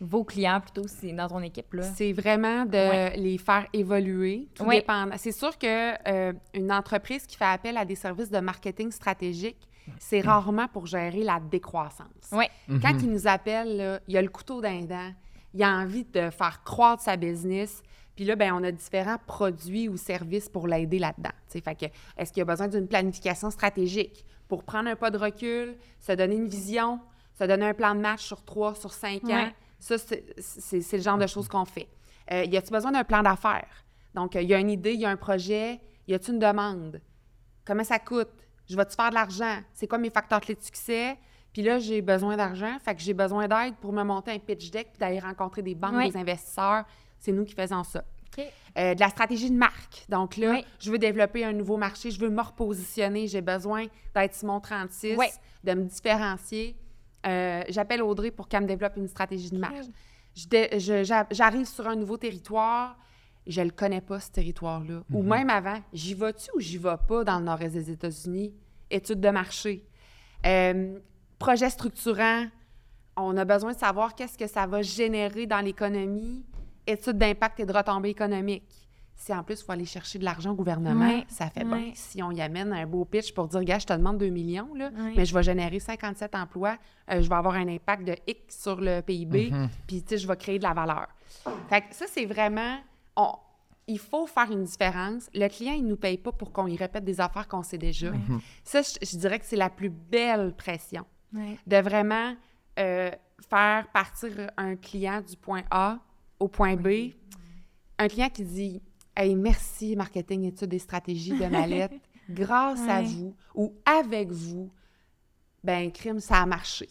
Vos clients, plutôt, c'est dans ton équipe, là. C'est vraiment de Ouais. les faire évoluer, tout Ouais. C'est sûr que euh, une entreprise qui fait appel à des services de marketing stratégique, c'est rarement pour gérer la décroissance. Ouais. Quand Mhm. il nous appelle, là, il a le couteau d'un dent, il a envie de faire croître sa business. Puis là, ben, on a différents produits ou services pour l'aider là-dedans. Fait que, est-ce qu'il y a besoin d'une planification stratégique pour prendre un pas de recul, se donner une vision, se donner un plan de match sur trois, sur cinq ans? Ça, c'est le genre de choses qu'on fait. Euh, y a-t-il besoin d'un plan d'affaires? Donc, il y a une idée, il y a un projet, y a-t-il une demande? Comment ça coûte? Je vais-tu faire de l'argent? C'est quoi mes facteurs clés de succès? Puis là, j'ai besoin d'argent, fait que j'ai besoin d'aide pour me monter un pitch deck puis d'aller rencontrer des banques, Oui. des investisseurs. C'est nous qui faisons ça. Euh, de la stratégie de marque. Donc là, Oui. je veux développer un nouveau marché, je veux me repositionner, j'ai besoin d'être Simon 36, Oui. de me différencier. Euh, J'appelle Audrey pour qu'elle me développe une stratégie de marque. J'arrive sur un nouveau territoire, je le connais pas, ce territoire-là. Ou même avant, j'y vas-tu ou j'y vais pas dans le nord-est des États-Unis? Études de marché. Euh, projet structurant, on a besoin de savoir qu'est-ce que ça va générer dans l'économie. Études d'impact et de retombées économiques. Si en plus, il faut aller chercher de l'argent au gouvernement, ça fait ouais. bon. Si on y amène un beau pitch pour dire, gars, je te demande 2 millions, là, mais je vais générer 57 emplois, euh, je vais avoir un impact de X sur le PIB, Mhm. puis tu sais, je vais créer de la valeur. Fait que ça, c'est vraiment. on- il faut faire une différence. Le client, il ne nous paye pas pour qu'on y répète des affaires qu'on sait déjà. Ça, je, je dirais que c'est la plus belle pression de vraiment euh, faire partir un client du point A au point B. Un client qui dit Hey, merci, marketing, études et stratégies de Mallette. *laughs* Grâce à vous ou avec vous, ben crime, ça a marché.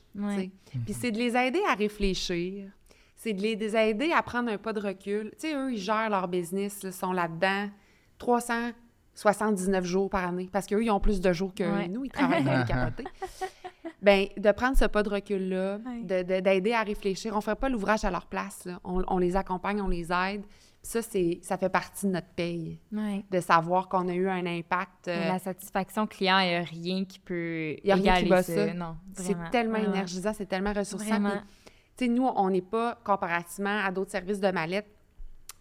Puis c'est de les aider à réfléchir. C'est de les aider à prendre un pas de recul. Tu sais, eux, ils gèrent leur business, là, sont là-dedans 379 jours par année parce qu'eux, ils ont plus de jours que Ouais. nous. Ils travaillent dans les capotés. *laughs* Ben, de prendre ce pas de recul-là, Ouais. de- de- d'aider à réfléchir. On ne fait pas l'ouvrage à leur place. là. On, on les accompagne, on les aide. Ça, c'est, ça fait partie de notre paye, Ouais. de savoir qu'on a eu un impact. euh, La satisfaction client, il n'y a rien qui peut Y a rien qui bat ça. ça. Non, c'est tellement énergisant, c'est tellement ressourçant. Puis, nous, on n'est pas, comparativement à d'autres services de mallette,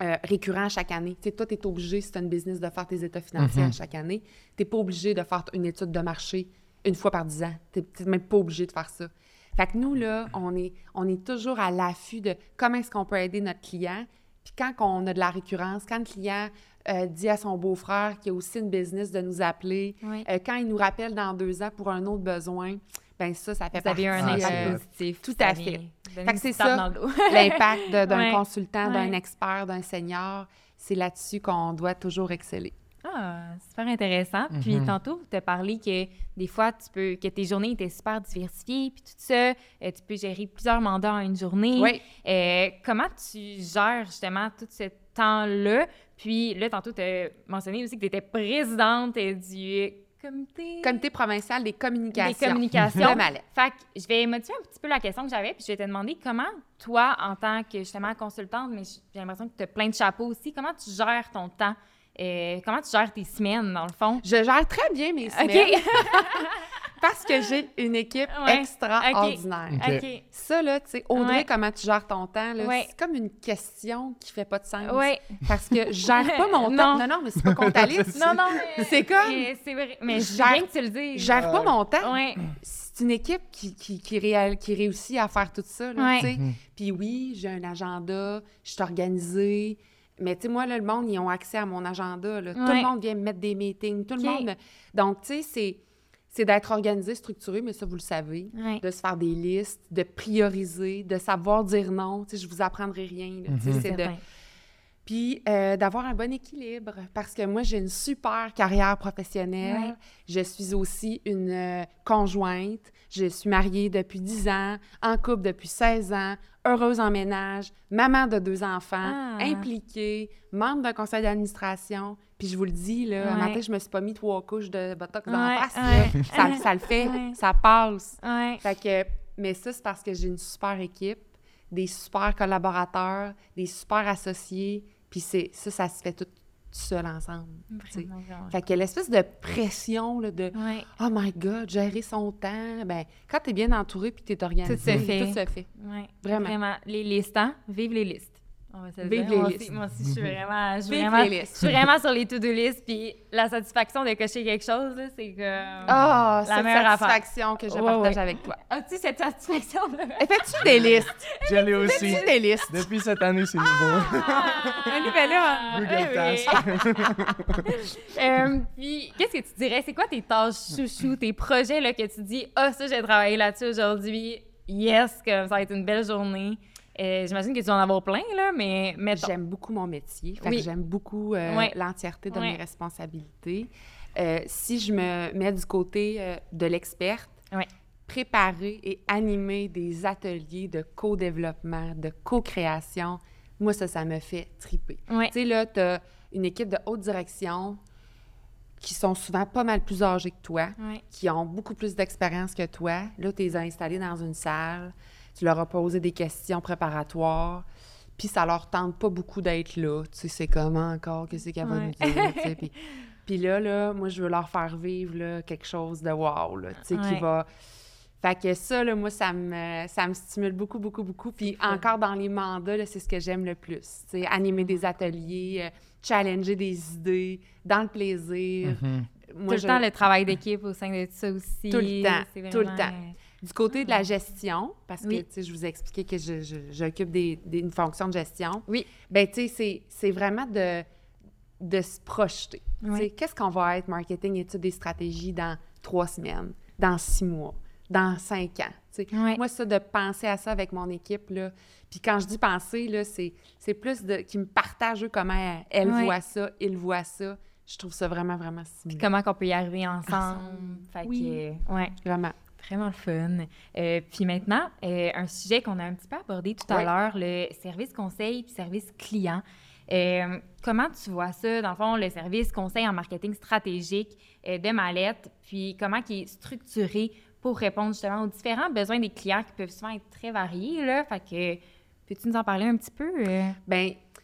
euh, récurrents à chaque année. Tu sais, toi, tu es obligé, si tu as une business, de faire tes états financiers à chaque année. Tu n'es pas obligé de faire une étude de marché une fois par dix ans. Tu n'es même pas obligé de faire ça. Fait que nous, là, on est, on est toujours à l'affût de comment est-ce qu'on peut aider notre client. Puis quand on a de la récurrence, quand le client euh, dit à son beau-frère qui a aussi une business de nous appeler, Oui. euh, quand il nous rappelle dans deux ans pour un autre besoin, ben ça, ça fait Vous eu un partie, impact euh, positif. tout à fait. Fait que c'est ça. *laughs* l'impact d'un consultant, d'un expert, d'un senior. C'est là-dessus qu'on doit toujours exceller. Ah, super intéressant. Puis Mhm. tantôt, tu as parlé que des fois, tu peux que tes journées étaient super diversifiées, puis tout ça. euh, tu peux gérer plusieurs mandats en une journée. Oui. Euh, comment tu gères justement tout ce temps-là? Puis là, tantôt, tu as mentionné aussi que tu étais présidente du comité... Comité provincial des communications. Des communications. Le Malais. Fait que je vais modifier un petit peu la question que j'avais, puis je vais te demander comment, toi, en tant que justement consultante, mais j'ai l'impression que tu as plein de chapeaux aussi, comment tu gères ton temps? Euh, comment tu gères tes semaines, dans le fond? Je gère très bien mes semaines *laughs* parce que j'ai une équipe Ouais. extraordinaire. Ça, là, tu sais, Audrey, Ouais. comment tu gères ton temps, Ouais. c'est comme une question qui fait pas de sens. Ouais. Parce que je gère pas mon *laughs* Non. temps. Non, non, mais c'est pas *laughs* comptabiliste. Non, non, mais... C'est comme- mais C'est vrai. Mais Je gère- bien que tu le dises. Je gère pas mon temps. C'est une équipe qui, qui, qui, réal- qui réussit à faire tout ça, là, tu sais. Puis oui, j'ai un agenda, je suis organisée. Mais tu sais, moi, là, le monde, ils ont accès à mon agenda. là. Tout le monde vient me mettre des meetings. Tout le monde. Donc, tu sais, c'est, c'est d'être organisé, structuré, mais ça, vous le savez. Ouais. De se faire des listes, de prioriser, de savoir dire non. Tu sais, je vous apprendrai rien. Tu sais, c'est de... Puis euh, d'avoir un bon équilibre, parce que moi, j'ai une super carrière professionnelle. Ouais. Je suis aussi une euh, conjointe. Je suis mariée depuis 10 ans, en couple depuis 16 ans, heureuse en ménage, maman de deux enfants, Ah. impliquée, membre d'un conseil d'administration. Puis je vous le dis, là, un Ouais. matin, je me suis pas mis trois couches de botox Ouais, d'en face. ouais. Ça, *laughs* ça le fait, ça passe. Fait que, mais ça, c'est parce que j'ai une super équipe, des super collaborateurs, des super associés. Puis c'est ça, ça se fait tout seul ensemble. Vraiment, vraiment. Fait que l'espèce de pression là, de Ouais. Oh my God, gérer son temps. Ben, quand tu es bien entouré puis tu es organisé, Tout se fait. Tout se fait. Ouais. Vraiment. Vraiment. Les listes, hein? Vive les listes. On va se le Vive dire. les moi listes. Aussi, moi aussi, je suis vraiment... Je suis Vive vraiment, les listes. je suis vraiment sur les to-do list, puis la satisfaction de cocher quelque chose, là, c'est que... Ah, La cette meilleure affaire. satisfaction que je Ouais, partage ouais. avec toi. As-tu cette satisfaction? de- Fais-tu des *laughs* listes? J'allais aussi. Fais-tu des listes? Depuis cette année, c'est nouveau. Un nouvel homme. *laughs* Google Eh oui. *laughs* Euh, puis, qu'est-ce que tu dirais? C'est quoi tes tâches chouchou, tes projets là, que tu dis, ah, ça, j'ai travaillé là-dessus aujourd'hui. Yes, que ça va être une belle journée. Euh, J'imagine que tu vas en avoir plein, là, mais mettons. J'aime beaucoup mon métier. Oui. j'aime beaucoup euh, l'entièreté de mes responsabilités. Euh, si je me mets du côté de l'experte, préparer et animer des ateliers de co-développement, de co-création, moi, ça, ça me fait triper. Tu sais, là, tu as une équipe de haute direction qui sont souvent pas mal plus âgés que toi, qui ont beaucoup plus d'expérience que toi. Là, tu les as installés dans une salle, tu leur as posé des questions préparatoires, puis ça leur tente pas beaucoup d'être là. Tu sais, c'est comment encore, qu'est-ce qu'elle va Ouais. nous dire, tu sais, puis... Puis là, là, moi, je veux leur faire vivre là, quelque chose de wow, là, tu sais, qui va... Fait que ça, là, moi, ça me, ça me stimule beaucoup, beaucoup, beaucoup. Puis encore dans les mandats, là, c'est ce que j'aime le plus. Tu sais, animer des ateliers, euh, challenger des idées, dans le plaisir. Mhm. Moi, tout je- le temps, le travail d'équipe au sein de ça aussi. Tout le temps, c'est tout le temps. Du côté de la gestion, parce que, Oui. tu sais, je vous ai expliqué que je- je- j'occupe des, des- une fonction de gestion. Oui. Ben, tu sais, c'est- c'est vraiment de, de se projeter. Oui. Qu'est-ce qu'on va être marketing, études et stratégies dans trois semaines, dans six mois, dans cinq ans? Ouais. Moi, ça, de penser à ça avec mon équipe, là, puis quand je dis penser, là, c'est c'est plus de qu'ils me partagent eux, comment elle, elle Ouais. voit ça, ils voient ça. Je trouve ça vraiment, vraiment stimulant. Comment qu'on peut y arriver ensemble. Ensemble. Fait Oui. que, ouais. Vraiment. Vraiment le fun. Euh, puis maintenant, euh, un sujet qu'on a un petit peu abordé tout à l'heure, le service conseil puis service client. Euh, comment tu vois ça, dans le fond, le service conseil en marketing stratégique de Mallette, puis comment il est structuré pour répondre justement aux différents besoins des clients qui peuvent souvent être très variés, là. Fait que, peux-tu nous en parler un petit peu? euh?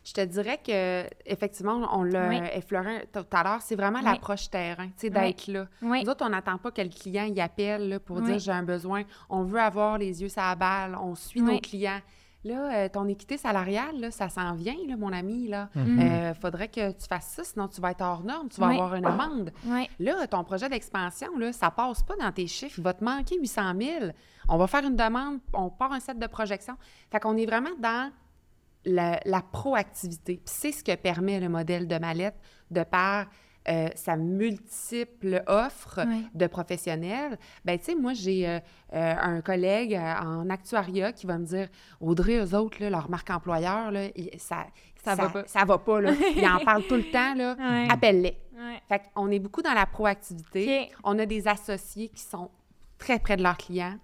Je te dirais que effectivement, on l'a Oui. effleuré tout à l'heure, c'est vraiment Oui. l'approche terrain, tu sais, d'être là. Oui. Nous autres, on n'attend pas que le client y appelle là, pour Oui. dire j'ai un besoin. On veut avoir les yeux sur la balle, on suit Oui. nos clients. là, euh, ton équité salariale, là, ça s'en vient, là, mon ami, là. Mhm. Euh, faudrait que tu fasses ça, sinon tu vas être hors norme, tu vas Oui. avoir une amende. Là, ton projet d'expansion, là, ça passe pas dans tes chiffres. Il va te manquer 800 000. On va faire une demande, on part un set de projection. Fait qu'on est vraiment dans la, la proactivité. C'est ce que permet le modèle de mallette de par euh, sa multiple offre de professionnels. Ben tu sais, moi, j'ai euh, euh, un collègue en actuariat qui va me dire Audrey, eux autres, là, leur marque employeur, là, ça, Ça va pas. Ça va pas, là. *laughs* Ils en parlent tout le temps, là. Appelle-les. Ouais. Fait qu'on est beaucoup dans la proactivité. On a des associés qui sont très près de leurs clients.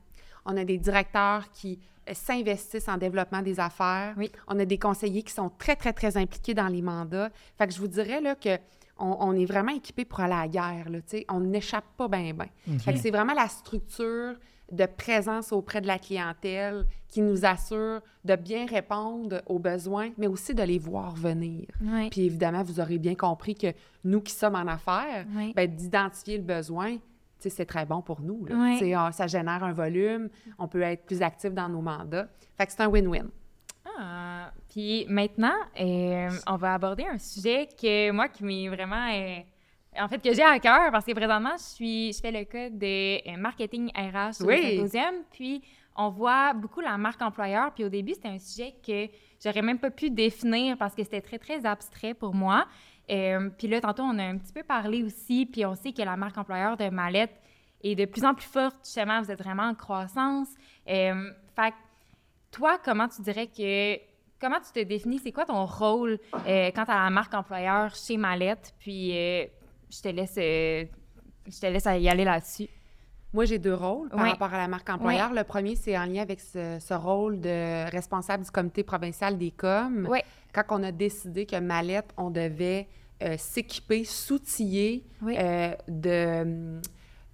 On a des directeurs qui s'investissent en développement des affaires. Oui. On a des conseillers qui sont très, très, très impliqués dans les mandats. Fait que je vous dirais là, que on, on est vraiment équipé pour aller à la guerre. Là, on n'échappe pas bien, bien. C'est vraiment la structure de présence auprès de la clientèle qui nous assure de bien répondre aux besoins, mais aussi de les voir venir. Ouais. Puis évidemment, vous aurez bien compris que nous qui sommes en affaires, Ouais. ben, d'identifier le besoin, c'est très bon pour nous. là. Ouais. Ah, Ça génère un volume, on peut être plus actif dans nos mandats. Fait que c'est un win-win. Ah, puis maintenant, euh, on va aborder un sujet que moi qui m'est vraiment euh, en fait que j'ai à cœur parce que présentement je suis je fais le code de euh, marketing RH au Oui. symposium puis on voit beaucoup la marque employeur puis au début c'était un sujet que j'aurais même pas pu définir parce que c'était très très abstrait pour moi. Euh, puis là tantôt on a un petit peu parlé aussi puis on sait que la marque employeur de Mallette est de plus en plus forte justement vous êtes vraiment en croissance. Euh, fait toi, comment tu dirais que. Comment tu te définis? C'est quoi ton rôle euh, quant à la marque employeur chez Mallette? Puis euh, je te laisse. euh, je te laisse y aller là-dessus. Moi, j'ai deux rôles par rapport à la marque employeur. Le premier, c'est en lien avec ce, ce rôle de responsable du comité provincial des coms. Ouais. Quand on a décidé que Mallette, on devait euh, s'équiper, s'outiller Oui. euh, de,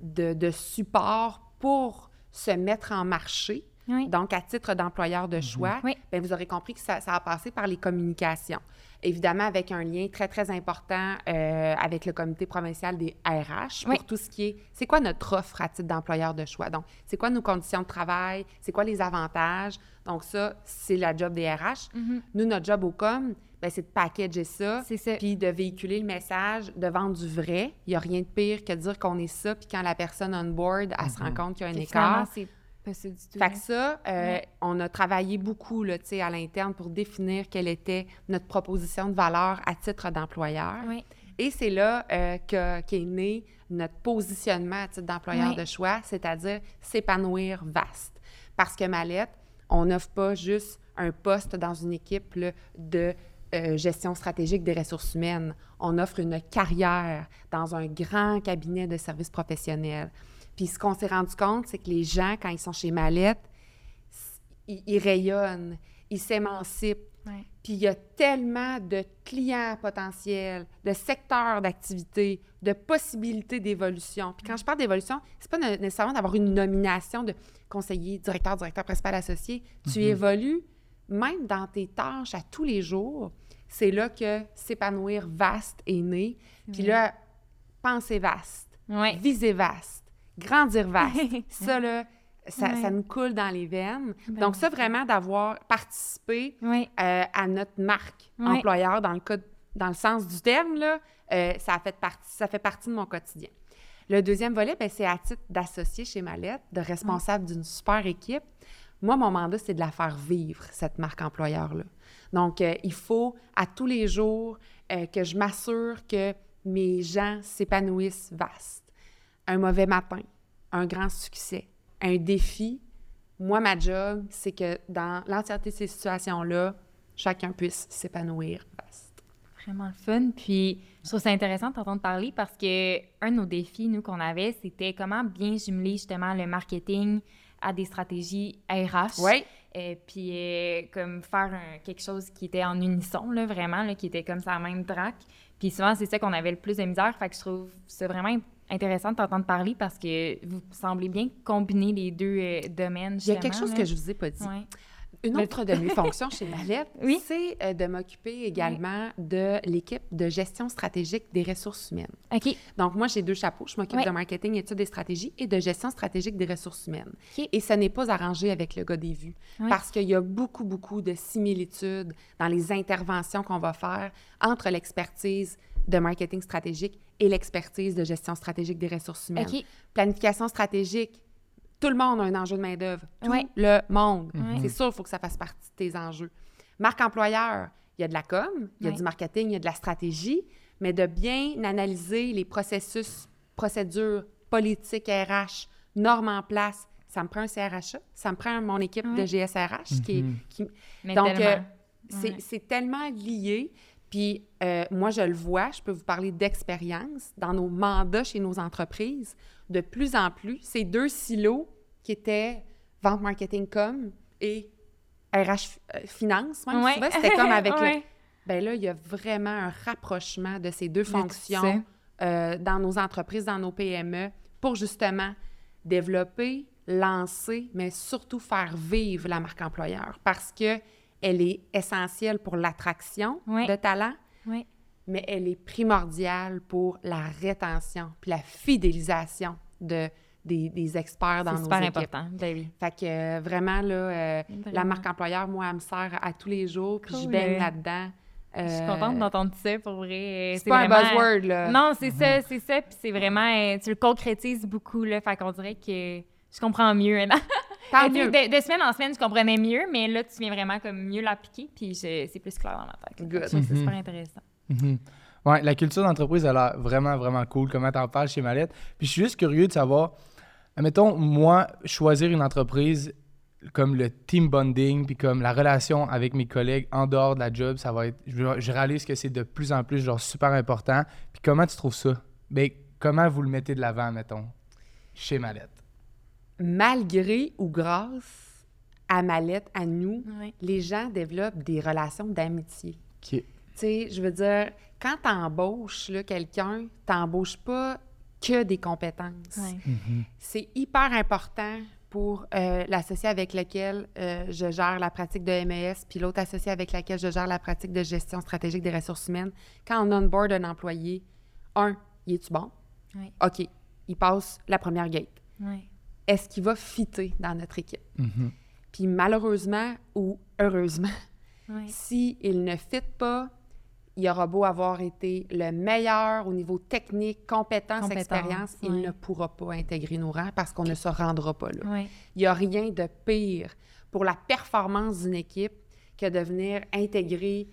de, de support pour se mettre en marché. Oui. Donc, à titre d'employeur de choix, Oui. bien, vous aurez compris que ça, ça a passé par les communications. Évidemment, avec un lien très, très important euh, avec le comité provincial des RH pour Oui. tout ce qui est, c'est quoi notre offre à titre d'employeur de choix? Donc, c'est quoi nos conditions de travail? C'est quoi les avantages? Donc, ça, c'est la job des RH. Mhm. Nous, notre job au com, ben, c'est de packager ça, ça. puis de véhiculer le message, de vendre du vrai. Il n'y a rien de pire que de dire qu'on est ça, puis quand la personne on board, elle se rend compte qu'il y a un Que écart. c'est pas ça du tout. Fait que ça, euh, Ouais. on a travaillé beaucoup là, à l'interne pour définir quelle était notre proposition de valeur à titre d'employeur. Oui. Et c'est là euh, que- qu'est né notre positionnement à titre d'employeur Oui. de choix, c'est-à-dire s'épanouir vaste. Parce que Mallette, on n'offre pas juste un poste dans une équipe là, de euh, gestion stratégique des ressources humaines. On offre une carrière dans un grand cabinet de services professionnels. Puis ce qu'on s'est rendu compte, c'est que les gens, quand ils sont chez Mallette, ils, ils rayonnent, ils s'émancipent. Ouais. Puis il y a tellement de clients potentiels, de secteurs d'activité, de possibilités d'évolution. Puis quand je parle d'évolution, c'est pas né- nécessairement d'avoir une nomination de conseiller, directeur, directeur principal associé. Tu évolues même dans tes tâches à tous les jours. C'est là que s'épanouir vaste est né. Puis là, penser vaste, viser vaste, grandir vaste. *laughs* ça, là, ça, ça nous coule dans les veines. Ben Donc, ça, vraiment, d'avoir participé euh, à notre marque employeur dans le, cas, dans le sens du terme, là, euh, ça, a fait partie, ça fait partie de mon quotidien. Le deuxième volet, ben, c'est à titre d'associé chez Mallette, de responsable d'une super équipe. Moi, mon mandat, c'est de la faire vivre, cette marque employeur-là. Donc, euh, il faut à tous les jours euh, que je m'assure que mes gens s'épanouissent vaste. Un mauvais matin, un grand succès, un défi. Moi, ma job, c'est que dans l'entièreté de ces situations-là, chacun puisse s'épanouir vaste. Vraiment le fun. Puis, je trouve ça intéressant de t'entendre parler parce que un de nos défis, nous, qu'on avait, c'était comment bien jumeler justement le marketing à des stratégies RH. Oui. Puis, euh, comme faire un- quelque chose qui était en unisson, là, vraiment, là, qui était comme ça, même drac. Puis souvent, c'est ça qu'on avait le plus de misère. Fait que je trouve c'est vraiment intéressant de t'entendre parler parce que vous semblez bien combiner les deux euh, domaines. Il y a quelque chose que je vous ai pas dit. Ouais. Une autre de mes fonctions chez Mallette, Oui. c'est euh, de m'occuper également de l'équipe de gestion stratégique des ressources humaines. OK. Donc, moi, j'ai deux chapeaux. Je m'occupe de marketing, études et stratégies et de gestion stratégique des ressources humaines. OK. Et ça n'est pas arrangé avec le gars des vues parce qu'il y a beaucoup, beaucoup de similitudes dans les interventions qu'on va faire entre l'expertise de marketing stratégique et l'expertise de gestion stratégique des ressources humaines. OK. Planification stratégique, tout le monde a un enjeu de main-d'œuvre. Tout Ouais. le monde. C'est sûr, il faut que ça fasse partie de tes enjeux. Marque employeur, il y a de la com, il y a Ouais. du marketing, il y a de la stratégie, mais de bien analyser les processus, procédures, politiques RH, normes en place. Ça me prend un CRHA, ça me prend mon équipe de. GSRH qui est. Mhm. qui- Mais donc, tellement. euh, c'est Ouais. c'est tellement lié. Puis euh, moi, je le vois, je peux vous parler d'expérience dans nos mandats chez nos entreprises. De plus en plus, ces deux silos qui étaient vente, marketing, com et RH euh, finance, même Ouais. souvent, c'était comme avec *laughs* le... Ben là, il y a vraiment un rapprochement de ces deux fonctions euh, dans nos entreprises, dans nos PME, pour justement développer, lancer, mais surtout faire vivre la marque employeur parce que elle est essentielle pour l'attraction de talent. Mais elle est primordiale pour la rétention puis la fidélisation de, des, des experts dans C'est nos super équipes. important. Ben oui. Fait que euh, vraiment, là, euh, la marque employeur, moi, elle me sert à tous les jours, puis je Cool. baigne là-dedans. Je suis Euh, contente d'entendre ça pour vrai. C'est pas un buzzword, là. Non, c'est ça, c'est ça. Puis c'est vraiment, tu le concrétises beaucoup, là. Fait qu'on dirait que je comprends mieux. là. *laughs* Tant mieux. De, de semaine en semaine, je comprenais mieux, mais là, tu viens vraiment comme mieux l'appliquer, puis je- c'est plus clair dans ma tête. Good. Je C'est Mhm. super intéressant. Mhm. Ouais, la culture d'entreprise, elle a l'air vraiment, vraiment cool. Comment t'en parles chez Mallette? Puis je suis juste curieux de savoir, admettons, moi, choisir une entreprise comme le team bonding, puis comme la relation avec mes collègues en dehors de la job, ça va être. Je, je réalise que c'est de plus en plus, genre, super important. Puis comment tu trouves ça? Ben, comment vous le mettez de l'avant, mettons, chez Mallette? Malgré ou grâce à Mallette, à nous, les gens développent des relations d'amitié. Tu sais, je veux dire, quand t'embauches là, quelqu'un, t'embauches pas que des compétences. Ouais. Mhm. C'est hyper important pour euh, l'associé avec lequel euh, je gère la pratique de MES, puis l'autre associé avec laquelle je gère la pratique de gestion stratégique des ressources humaines. Quand on onboard un employé, un, il est-tu bon? OK, il passe la première gate. Est-ce qu'il va fitter dans notre équipe? Mhm. Puis malheureusement ou heureusement, *laughs* s'il ne fit pas, il aura beau avoir été le meilleur au niveau technique, compétence, Compétence, expérience, il ne pourra pas intégrer nos rangs parce qu'on ne se rendra pas là. Il n'y a rien de pire pour la performance d'une équipe que de venir intégrer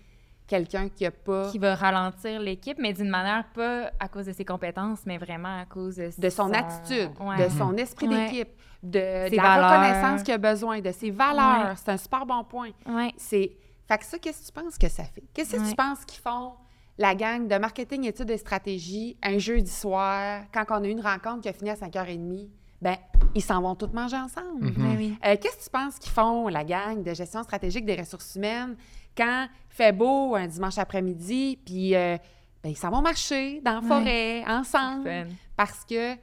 quelqu'un qui n'a pas Qui va ralentir l'équipe, mais d'une manière pas à cause de ses compétences, mais vraiment à cause de, de son attitude, Ouais. de son esprit Ouais. d'équipe, de, de la valeurs. reconnaissance qu'il a besoin, de ses valeurs. Ouais. C'est un super bon point. C'est. Fait que ça, qu'est-ce que tu penses que ça fait? Qu'est-ce que Ouais. tu penses qu'ils font, la gang de marketing, études et stratégie, un jeudi soir, quand on a une rencontre qui a fini à 5h30? Ben, ils s'en vont tous manger ensemble. Mhm. Oui. Euh, Qu'est-ce que tu penses qu'ils font, la gang de gestion stratégique des ressources humaines, quand il fait beau un dimanche après-midi, puis euh, ben, ils s'en vont marcher dans la Ouais. forêt, ensemble, Fun. parce que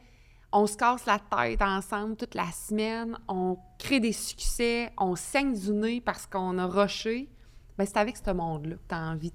on se casse la tête ensemble toute la semaine, on crée des succès, on saigne du nez parce qu'on a rushé. Ben, c'est avec ce monde-là que tu as envie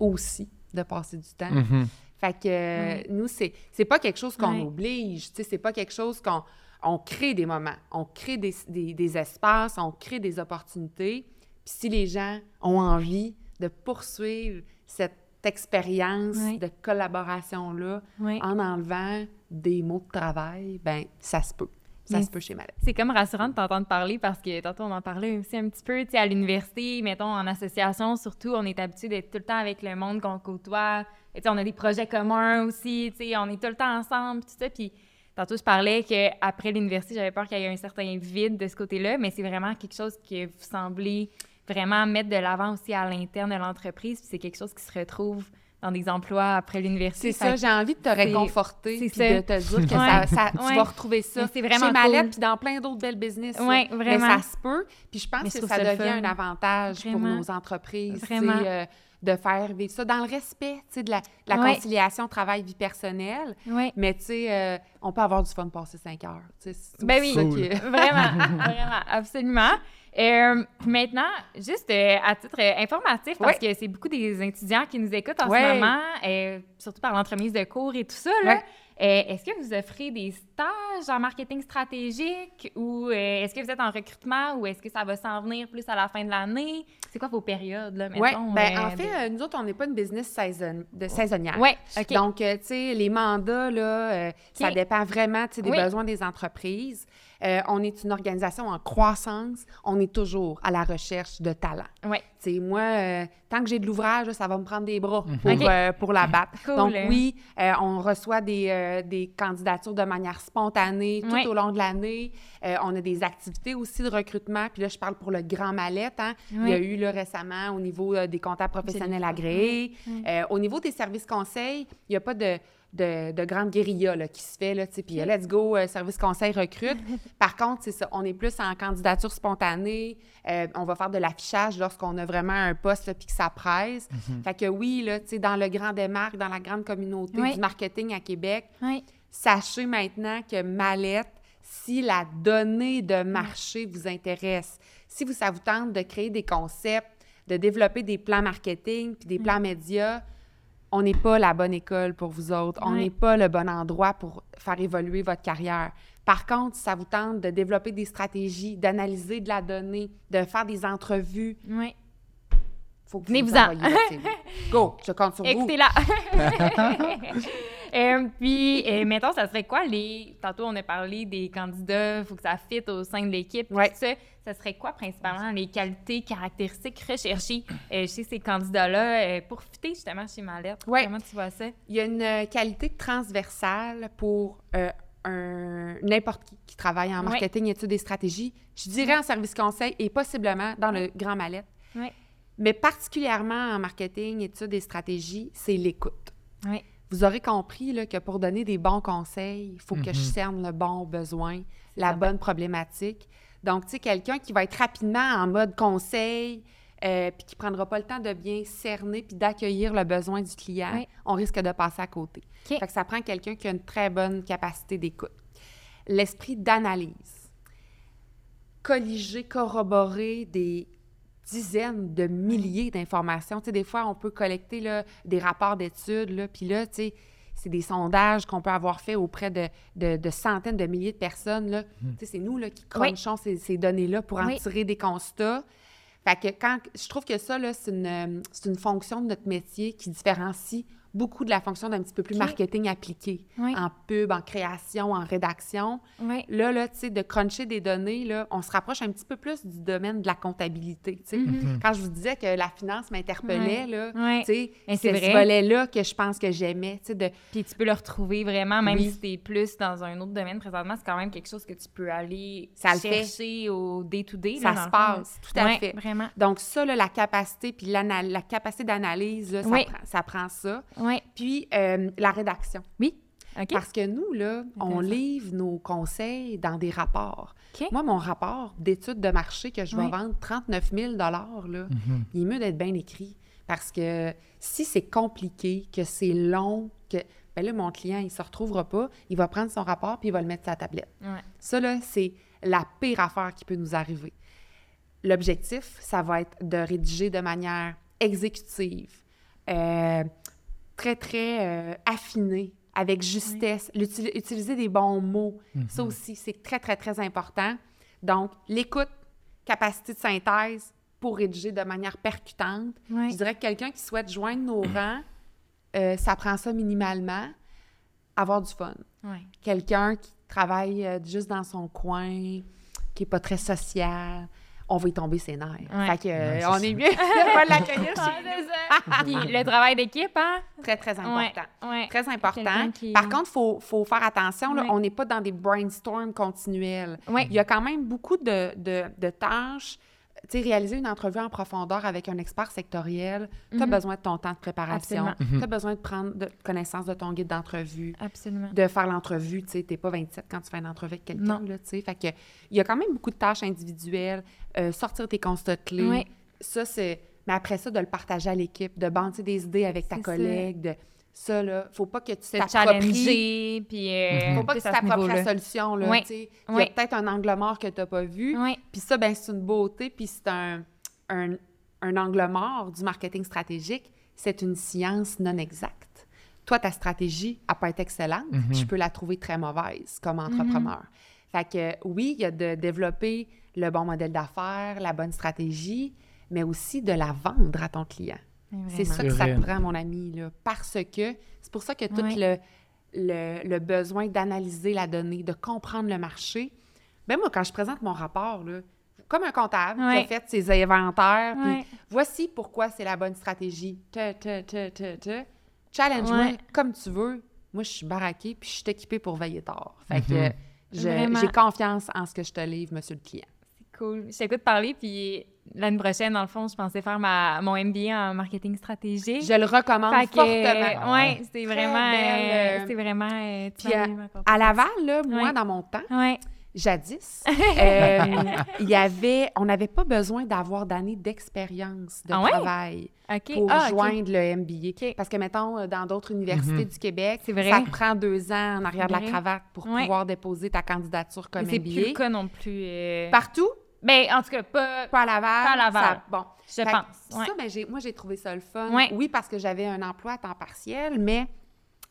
aussi de passer du temps. Mhm. Fait que euh, nous, c'est, c'est pas quelque chose qu'on Ouais. oblige, tu sais, c'est pas quelque chose qu'on on crée des moments, on crée des, des- des espaces, on crée des opportunités. Puis si les gens ont envie de poursuivre cette expérience de collaboration-là en enlevant des mots de travail, ben ça se peut. Ça se peut chez. C'est comme rassurant de t'entendre parler parce que tantôt on en parlait aussi un petit peu, tu sais, à l'université, mettons en association surtout, on est habitué d'être tout le temps avec le monde qu'on côtoie. Et tu sais, on a des projets communs aussi, tu sais, on est tout le temps ensemble, tout ça. Puis tantôt je parlais qu'après l'université, j'avais peur qu'il y ait un certain vide de ce côté-là, mais c'est vraiment quelque chose que vous semblez vraiment mettre de l'avant aussi à l'interne de l'entreprise. Puis c'est quelque chose qui se retrouve dans des emplois après l'université. C'est ça, j'ai envie de te réconforter c'est puis ça. de te dire que Ouais. ça, ça- *laughs* tu Ouais. vas retrouver ça c'est vraiment chez Mallette cool. puis dans plein d'autres belles business. là. Ouais, Mais vraiment. ça se peut. Puis je pense Mais que ça devient fun. un avantage Vraiment. pour nos entreprises. Vraiment. euh, de faire vivre ça dans le respect, tu sais, de la, de la Ouais. conciliation travail-vie personnelle. Oui. Mais tu sais, euh, on peut avoir du fun passer cinq heures. tu sais, c'est Ben oui. Cool. Vraiment, *laughs* vraiment, absolument. Euh, maintenant, juste euh, à titre euh, informatif, parce que c'est beaucoup des étudiants qui nous écoutent en ce moment, surtout par l'entremise de cours et tout ça. là. Est-ce que vous offrez des stages en marketing stratégique ou est-ce que vous êtes en recrutement ou est-ce que ça va s'en venir plus à la fin de l'année? C'est quoi vos périodes, là, mettons? ben, en fait, nous autres, on n'est pas une business saison, de saisonnière. OK. Donc, tu sais, les mandats, là, euh, ça dépend vraiment des besoins des entreprises. Euh, on est une organisation en croissance. On est toujours à la recherche de talent. Tu sais, moi, euh, tant que j'ai de l'ouvrage, ça va me prendre des bras pour, OK. euh, pour la battre. Cool. Donc, oui, euh, on reçoit des, euh, des candidatures de manière spontanée tout au long de l'année. Euh, on a des activités aussi de recrutement. Puis là, je parle pour le Grand Mallette. Hein. Il y a Oui. eu là, récemment au niveau euh, des comptables professionnels agréés. Euh, au niveau des services conseils, il n'y a pas de, de, de grande guérilla là, qui se fait. Là, tu sais, puis let's go, euh, service conseil recrute. *laughs* Par contre, c'est ça, on est plus en candidature spontanée. Euh, on va faire de l'affichage lorsqu'on a vraiment un poste puis que ça presse. Fait que oui, là, tu sais, dans le grand démarque, dans la grande communauté Oui. du marketing à Québec, Oui. sachez maintenant que Mallette, si la donnée de marché vous intéresse, si vous, ça vous tente de créer des concepts, de développer des plans marketing puis des plans médias, on n'est pas la bonne école pour vous autres. On Ouais. n'est pas le bon endroit pour faire évoluer votre carrière. Par contre, si ça vous tente de développer des stratégies, d'analyser de la donnée, de faire des entrevues, Oui. faut que vous CV. Go, je compte sur vous. Écoutez-la. *laughs* *laughs* Euh, puis, euh, mettons, ça serait quoi les. Tantôt, on a parlé des candidats, il faut que ça fitte au sein de l'équipe. Ouais. tout Ça, ça serait quoi principalement les qualités, caractéristiques recherchées euh, chez ces candidats-là euh, pour fitter justement chez Mallette? Ouais. Comment tu vois ça? Il y a une euh, qualité transversale pour un- n'importe qui qui travaille en Ouais. marketing, études et stratégies. Je dirais en service conseil et possiblement dans le grand mallette. Mais particulièrement en marketing, études et stratégies, c'est l'écoute. Oui. Vous aurez compris là, que pour donner des bons conseils, il faut que je Mhm. cerne le bon besoin, la bonne problématique. Donc, tu sais, quelqu'un qui va être rapidement en mode conseil, euh, puis qui ne prendra pas le temps de bien cerner puis d'accueillir le besoin du client, Oui. on risque de passer à côté. OK. Fait que ça prend quelqu'un qui a une très bonne capacité d'écoute. L'esprit d'analyse. Colliger, corroborer des dizaines de milliers d'informations. Tu sais, des fois, on peut collecter là, des rapports d'études, là, puis là, tu sais, c'est des sondages qu'on peut avoir fait auprès de, de- de centaines de milliers de personnes. Là. Tu sais, C'est nous là, qui Oui. crunchons ces, ces données-là pour en Oui. tirer des constats. Fait que quand je trouve que ça, là, c'est une, c'est une fonction de notre métier qui différencie beaucoup de la fonction d'un petit peu plus marketing appliqué, Oui. en pub, en création, en rédaction. Oui. Là, là, tu sais, de cruncher des données, là, on se rapproche un petit peu plus du domaine de la comptabilité, sais. Mhm. Quand je vous disais que la finance m'interpellait, Mais c'est ce volet-là que je pense que j'aimais, tu sais, de... Puis tu peux le retrouver vraiment, même Oui. si tu es plus dans un autre domaine présentement, c'est quand même quelque chose que tu peux aller Ça le fait. chercher au day-to-day. Ça là, se passe, tout à fait. Vraiment. Donc ça, là, la capacité, puis la capacité d'analyse, Oui. ça prend ça. Oui. Puis euh, la rédaction. Oui. Parce que nous, là, on livre nos conseils dans des rapports. Moi, mon rapport d'étude de marché que je vais Oui. vendre 39 000 là, il est mieux d'être bien écrit. Parce que si c'est compliqué, que c'est long, que ben là, mon client, il ne se retrouvera pas, il va prendre son rapport puis il va le mettre sur sa tablette. Ouais. Ça, là, c'est la pire affaire qui peut nous arriver. L'objectif, ça va être de rédiger de manière exécutive, euh, très, très euh, affinée, avec justesse, utiliser des bons mots. Ça aussi, c'est très, très, très important. Donc, l'écoute, capacité de synthèse pour rédiger de manière percutante. Je dirais que quelqu'un qui souhaite joindre nos rangs, euh, ça prend ça minimalement. Avoir du fun quelqu'un qui travaille euh, juste dans son coin, qui est pas très social, on va y tomber ses nerfs. Ouais. Fait que, euh, c'est on ça. est mieux *laughs* de pas l'accueillir Ah, chez c'est ça. Puis le travail d'équipe, hein? Très, très important. Ouais. ouais. Très important. Qui- Par contre, il faut, faut faire attention, là, Ouais. on n'est pas dans des brainstorms continuels. Ouais. Il y a quand même beaucoup de, de, de tâches. Tu sais, réaliser une entrevue en profondeur avec un expert sectoriel, tu as Mhm. besoin de ton temps de préparation. Tu as besoin de prendre de, connaissance de ton guide d'entrevue. Absolument. de faire l'entrevue, tu sais, t'es pas 27 quand tu fais une entrevue avec quelqu'un, là, tu sais. Fait que, il y a quand même beaucoup de tâches individuelles, euh, sortir tes constats clés. Ça, c'est Mais après ça, de le partager à l'équipe, de banter des idées avec ta ça. collègue, de ça, là, faut pas que tu t'appropries challenger, puis... euh, faut pas que tu t'appropries la solution, là, Oui. tu sais. Il y Oui. a peut-être un angle mort que tu n'as pas vu, Oui, puis ça, ben c'est une beauté, puis c'est un, un, un angle mort du marketing stratégique. C'est une science non exacte. Toi, ta stratégie n'a pas été excellente, Mhm. puis je peux la trouver très mauvaise comme entrepreneur. Fait que oui, il y a de développer le bon modèle d'affaires, la bonne stratégie, mais aussi de la vendre à ton client. C'est ça que ça te prend, mon ami, là, parce que c'est pour ça que tout Ouais. le, le, le besoin d'analyser la donnée, de comprendre le marché. Ben moi, quand je présente mon rapport, là, comme un comptable qui Ouais. a fait ses inventaires, puis Ouais. voici pourquoi c'est la bonne stratégie. Te, te, te, te, te. Challenge-moi Ouais. comme tu veux. Moi, je suis baraquée, puis je suis équipée pour veiller tard. Fait que Mhm. Vraiment. j'ai confiance en ce que je te livre, monsieur le client. C'est cool. Je t'écoute parler, puis l'année prochaine, dans le fond, je pensais faire ma, mon MBA en marketing stratégique. Je le recommande Fait fortement. euh, ouais, c'était Très vraiment, belle, euh, euh, c'était vraiment. euh, tu puis m'as à-. Laval, là, moi, Ouais. dans mon temps, Ouais. jadis, *laughs* euh, il y avait, on n'avait pas besoin d'avoir d'années d'expérience de Ah ouais? travail pour Ah, joindre le MBA. Parce que, mettons, dans d'autres universités Mhm. du Québec, C'est vrai. ça te prend deux ans en arrière de la cravate pour Ouais. pouvoir déposer ta candidature comme Mais c'est MBA. plus le cas non plus. euh, Partout, Ben, en tout cas, pas. pas à Laval. Pas à Laval. ça- bon. Je Fait pense. Ouais. Ça, ben, j'ai- moi, j'ai trouvé ça le fun. Ouais. Oui, parce que j'avais un emploi à temps partiel, mais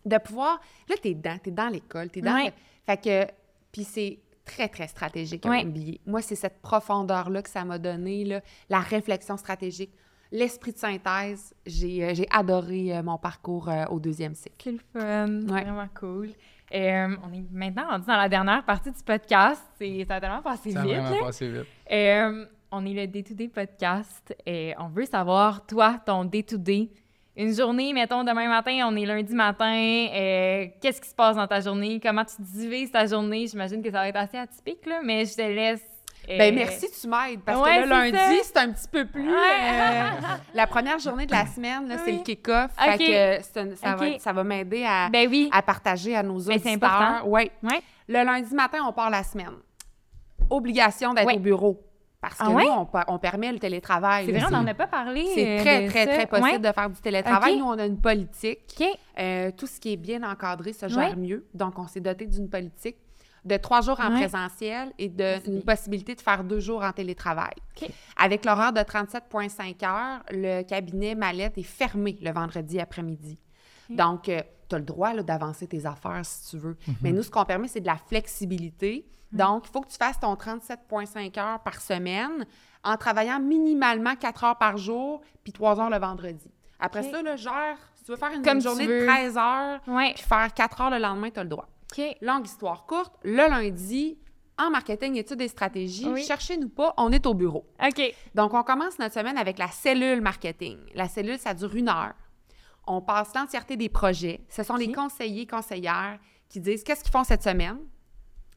de pouvoir... Là, t'es dedans, t'es dans l'école, t'es dans... Ouais. le- Fait que... Puis c'est très, très stratégique, un Ouais. MBA. Moi, c'est cette profondeur-là que ça m'a donné, là, la réflexion stratégique, l'esprit de synthèse. J'ai euh, j'ai adoré euh, mon parcours euh, au deuxième cycle. C'est le fun. Ouais. Vraiment cool. Euh, on est maintenant rendu dans la dernière partie du podcast. C'est- Ça a tellement passé Ça a vite. vraiment passé vite. Euh, on est le Day-to-Day podcast et on veut savoir, toi, ton Day-to-Day. Une journée, mettons, demain matin, on est lundi matin. euh, Qu'est-ce qui se passe dans ta journée? Comment tu divises ta journée? J'imagine que ça va être assez atypique, là, mais je te laisse. Euh, Ben merci, tu m'aides. Parce ouais, que là, c'est lundi, c'est un petit peu plus. Ouais. euh, la première journée de la semaine, c'est le kick-off. Ok. Fait que c'est un- ça, va, ça va m'aider à, Ben oui. à partager à nos Ben, c'est important. Ouais. Le lundi matin, on part la semaine. Obligation d'être au bureau. Parce que Ah ouais? nous, on, permet le télétravail. C'est vrai, on n'en a pas parlé. C'est euh, très, de très, ça. très possible de faire du télétravail. Nous, on a une politique. Euh, tout ce qui est bien encadré se gère mieux. Donc, on s'est doté d'une politique de trois jours en Ouais. présentiel et bien. possibilité de faire deux jours en télétravail. Avec l'horaire de 37,5 heures, le cabinet Mallette est fermé le vendredi après-midi. Donc, tu as le droit là, d'avancer tes affaires si tu veux. Mais nous, ce qu'on permet, c'est de la flexibilité. Donc, il faut que tu fasses ton 37,5 heures par semaine en travaillant minimalement 4 heures par jour puis 3 heures le vendredi. Après ça, là, gère, si tu veux faire une Comme journée de 13 heures Ouais. puis faire 4 heures le lendemain, tu as le droit. OK. Longue histoire courte, le lundi, en marketing, études et stratégies, Oui. cherchez-nous pas, on est au bureau. OK. Donc, on commence notre semaine avec la cellule marketing. La cellule, ça dure une heure. On passe l'entièreté des projets. Ce sont les conseillers, conseillères qui disent qu'est-ce qu'ils font cette semaine?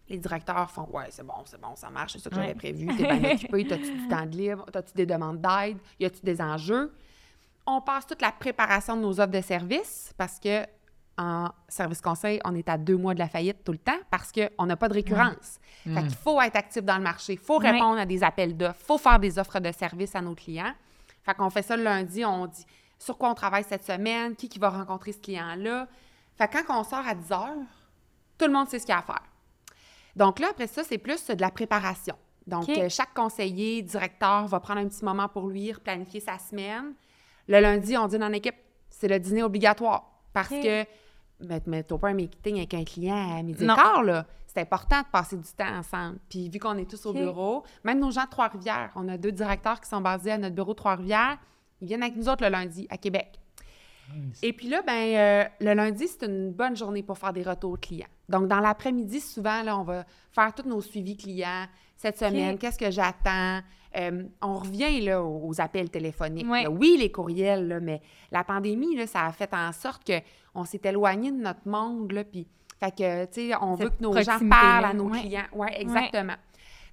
Les directeurs font Ouais, c'est bon, c'est bon, ça marche, c'est ça que Ouais. j'avais prévu. T'es bien *laughs* occupé, t'as-tu du temps de libre, t'as-tu des demandes d'aide, y a-tu des enjeux? On passe toute la préparation de nos offres de services parce que en service conseil, on est à deux mois de la faillite tout le temps parce qu'on n'a pas de récurrence. Fait qu'il faut être actif dans le marché, il faut répondre à des appels d'offres, il faut faire des offres de services à nos clients. Fait qu'on fait ça le lundi, on dit sur quoi on travaille cette semaine, qui, qui va rencontrer ce client-là. Fait que quand on sort à 10 heures, tout le monde sait ce qu'il y a à faire. Donc là, après ça, c'est plus de la préparation. Donc, euh, chaque conseiller, directeur va prendre un petit moment pour lui, planifier sa semaine. Le lundi, on dîne en équipe. C'est le dîner obligatoire. Parce que, mais, mais t'as pas un meeting avec un client à midi et Non. quart, là. C'est important de passer du temps ensemble. Puis, vu qu'on est tous au bureau, même nos gens de Trois-Rivières, on a deux directeurs qui sont basés à notre bureau de Trois-Rivières, ils viennent avec nous autres le lundi à Québec. Et puis là, ben, euh, le lundi, c'est une bonne journée pour faire des retours clients. Donc, dans l'après-midi, souvent, là, on va faire tous nos suivis clients. Cette semaine, qu'est-ce que j'attends? Euh, on revient là, aux aux appels téléphoniques. Ouais. là. Oui, les courriels, là, mais la pandémie, là, ça a fait en sorte qu'on s'est éloigné de notre monde. Là, puis, fait que, tu sais, on Cette veut que nos gens parlent à nos ouais. clients. Oui, exactement.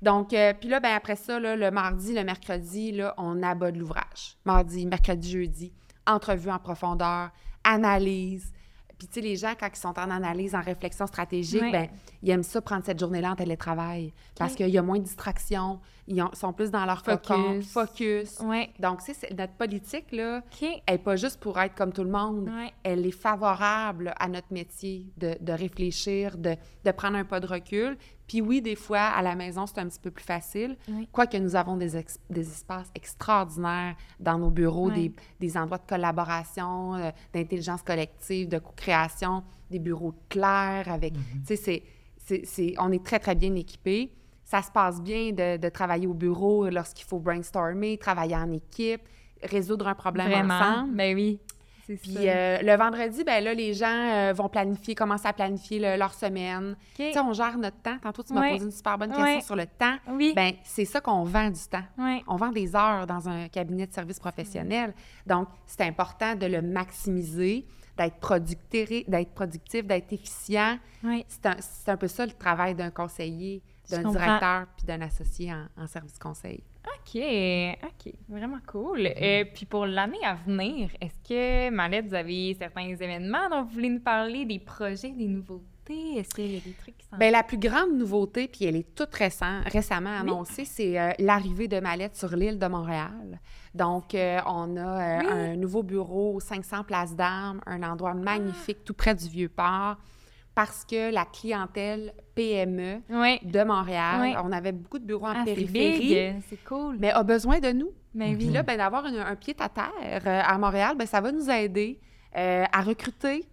Donc, euh, puis là, ben, après ça, là, le mardi, le mercredi, là, on abat de l'ouvrage. Mardi, mercredi, jeudi, entrevue en profondeur, analyse, Puis, tu sais, les gens, quand ils sont en analyse, en réflexion stratégique, Ouais. ben, ils aiment ça prendre cette journée-là en télétravail parce qu'il y a moins de distractions, ils ont- sont plus dans leur Focus. cocon, focus. Donc, tu sais, notre politique, là, elle n'est pas juste pour être comme tout le monde. Elle est favorable à notre métier de, de réfléchir, de, de prendre un pas de recul. Puis oui, des fois, à la maison, c'est un petit peu plus facile. Oui. Quoique nous avons des, ex- des espaces extraordinaires dans nos bureaux, des, des endroits de collaboration, euh, d'intelligence collective, de co-création, des bureaux clairs avec... Tu sais, c'est- c'est- c'est- on est très, très bien équipés. Ça se passe bien de, de travailler au bureau lorsqu'il faut brainstormer, travailler en équipe, résoudre un problème Vraiment. ensemble. Ben oui. Puis euh, le vendredi, ben là, les gens euh, vont planifier, commencer à planifier le- leur semaine. OK. Tu sais, on gère notre temps. Tantôt, tu m'as posé une super bonne question sur le temps. Oui. Ben c'est ça qu'on vend du temps. Ouais. On vend des heures dans un cabinet de services professionnels. Donc, c'est important de le maximiser, d'être productif, d'être productif, d'être efficient. C'est un, peu ça le travail d'un conseiller, d'un directeur puis d'un associé en, en service conseil. OK, OK, vraiment cool. Et puis pour l'année à venir, est-ce que, Malette, vous avez certains événements dont vous voulez nous parler, des projets, des nouveautés? Est-ce qu'il y a des trucs qui s'en Bien, la plus grande nouveauté, puis elle est toute récent, récemment Oui. annoncée, c'est euh, l'arrivée de Mallette sur l'île de Montréal. Donc, euh, on a euh, Oui. un nouveau bureau, 500 places d'armes, un endroit magnifique tout près du Vieux-Port, parce que la clientèle PME Oui. de Montréal, Oui. on avait beaucoup de bureaux en Ah, périphérie, big, c'est cool. mais a besoin de nous. Ben Puis oui. là, ben, d'avoir un, un pied à terre euh, à Montréal, ben, ça va nous aider euh, à recruter.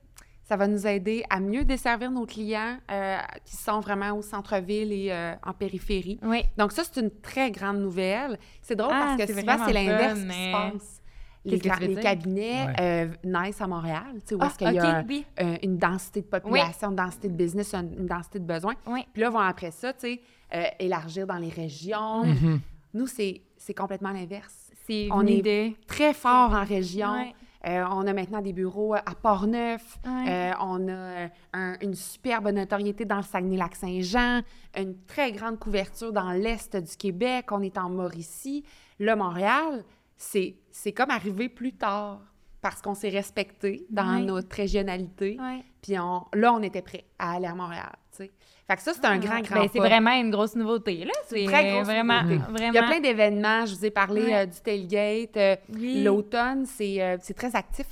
Ça va nous aider à mieux desservir nos clients euh, qui sont vraiment au centre-ville et euh, en périphérie. Oui. Donc ça, c'est une très grande nouvelle. C'est drôle Ah, parce que c'est souvent, c'est l'inverse fun, qui se mais- passe. Les, cabinets Ouais. euh, naissent à Montréal, tu sais, où Ah, est-ce qu'il y a OK, un- oui. euh, une densité de population, une densité de business, une, une densité de besoins. Oui. Puis là, vont après ça, tu sais, euh, élargir dans les régions. Mhm. Nous, c'est c'est complètement l'inverse C'est On est très fort en région. Ouais. Euh, on a maintenant des bureaux à Portneuf. Ouais. Euh, on a un- une superbe notoriété dans le Saguenay-Lac-Saint-Jean, une très grande couverture dans l'est du Québec. On est en Mauricie. Là, Montréal, c'est c'est comme arrivé plus tard parce qu'on s'est respecté dans notre régionalité. Puis on- là, on était prêt à aller à Montréal. tu sais. Fait que ça, c'est un grand, grand Ben, c'est vraiment une grosse nouveauté, là. C'est très grosse vraiment, nouveauté. vraiment... Il y a plein d'événements. Je vous ai parlé euh, du tailgate. euh. L'automne, c'est euh, c'est très actif,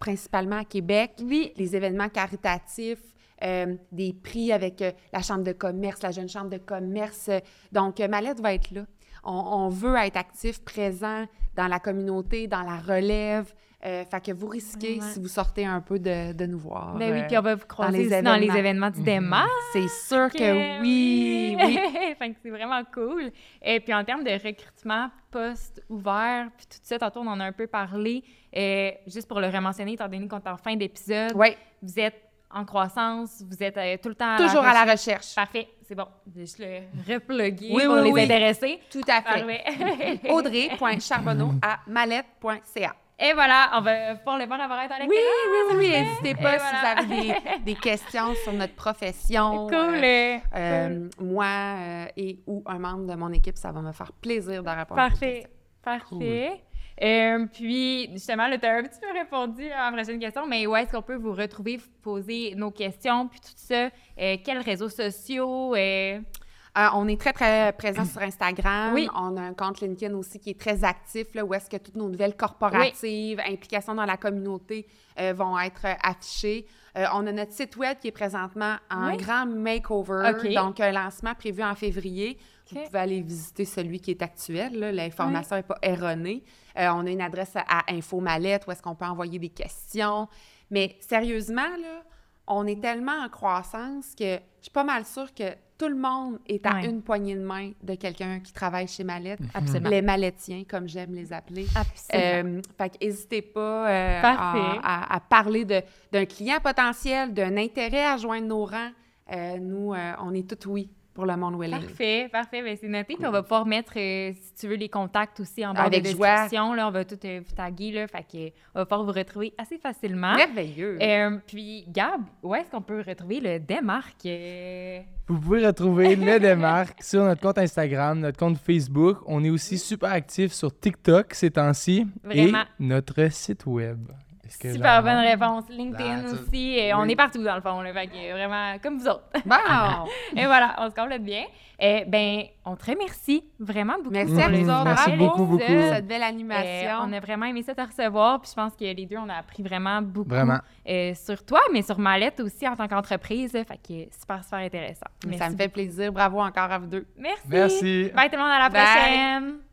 principalement à Québec. Oui. Les événements caritatifs, des prix avec la Chambre de commerce, la Jeune Chambre de commerce. Donc, Mallette va être là. On, on veut être actif, présent dans la communauté, dans la relève. Euh, fait que vous risquez, si vous sortez un peu, de, de nous voir. Ben oui, euh, puis on va vous croiser les aussi dans les événements. événements du démarre. C'est sûr que oui, oui. *laughs* fait que c'est vraiment cool. Et puis en termes de recrutement poste ouvert, puis tout ça, tantôt on en a un peu parlé. Euh, juste pour le rementionner, étant donné qu'on est en fin d'épisode, Oui, vous êtes en croissance, vous êtes euh, tout le temps à toujours la à la recherche. recherche. Parfait, c'est bon. Je vais juste le repluguer Oui, pour oui, les oui. intéressés. Tout à fait. Parfait. *laughs* Audrey.charbonneau à mallette.ca. Et voilà, on va pouvoir le voir apparaître à l'écran. Oui, oui, oui, n'hésitez pas Et si voilà. vous avez des, *laughs* des questions sur notre profession. Cool. euh, euh, euh, moi euh, et ou un membre de mon équipe, ça va me faire plaisir de répondre. à Parfait. questions. Euh, puis, justement, là, tu as un petit peu répondu à la prochaine question, mais où est-ce qu'on peut vous retrouver, vous poser nos questions, puis tout ça? Euh, quels réseaux sociaux? euh, Euh, on est très, très présent sur Instagram. Oui. On a un compte LinkedIn aussi qui est très actif, là, où est-ce que toutes nos nouvelles corporatives, implications dans la communauté euh, vont être affichées. Euh, on a notre site web qui est présentement en Oui. grand makeover, donc un lancement prévu en février. Vous OK. pouvez aller visiter celui qui est actuel. là. L'information n'est pas erronée. Euh, on a une adresse à Info Mallette où est-ce qu'on peut envoyer des questions. Mais sérieusement, là, on est tellement en croissance que je suis pas mal sûre que tout le monde est à une poignée de main de quelqu'un qui travaille chez Mallette. Absolument. Les Mallettiens, comme j'aime les appeler. Absolument. Euh, fait que n'hésitez pas euh, à, à- à parler de- d'un client potentiel, d'un intérêt à joindre nos rangs. Euh, nous, euh, on est tout oui pour le monde. Parfait, parfait. Ben, c'est noté. Puis on va pouvoir mettre, euh, si tu veux, les contacts aussi en bas Avec de joie. description. Là, on va tout euh, vous taguer. Là, fait que, on va pouvoir vous retrouver assez facilement. Merveilleux. Euh, puis, Gab, où est-ce qu'on peut retrouver le démarque? euh? Vous pouvez retrouver le démarque sur notre compte Instagram, notre compte Facebook. On est aussi super actifs sur TikTok ces temps-ci. Et Vraiment. notre site web. Que Super genre- bonne réponse. LinkedIn Ah, aussi. Et on est partout, dans le fond. Là, fait que vraiment, comme vous autres. Bon! *laughs* et voilà, on se complète bien. Eh ben, on te remercie vraiment beaucoup. Merci pour à vous autres. Merci beaucoup, beaucoup. Cette belle animation. on a vraiment aimé ça te recevoir. Puis je pense que les deux, on a appris vraiment beaucoup Vraiment. euh, sur toi, mais sur Mallette aussi en tant qu'entreprise. Fait que super, super intéressant. Ça me fait plaisir. Bravo encore à vous deux. Merci. Merci. Bye tout le monde, à la Bye. prochaine.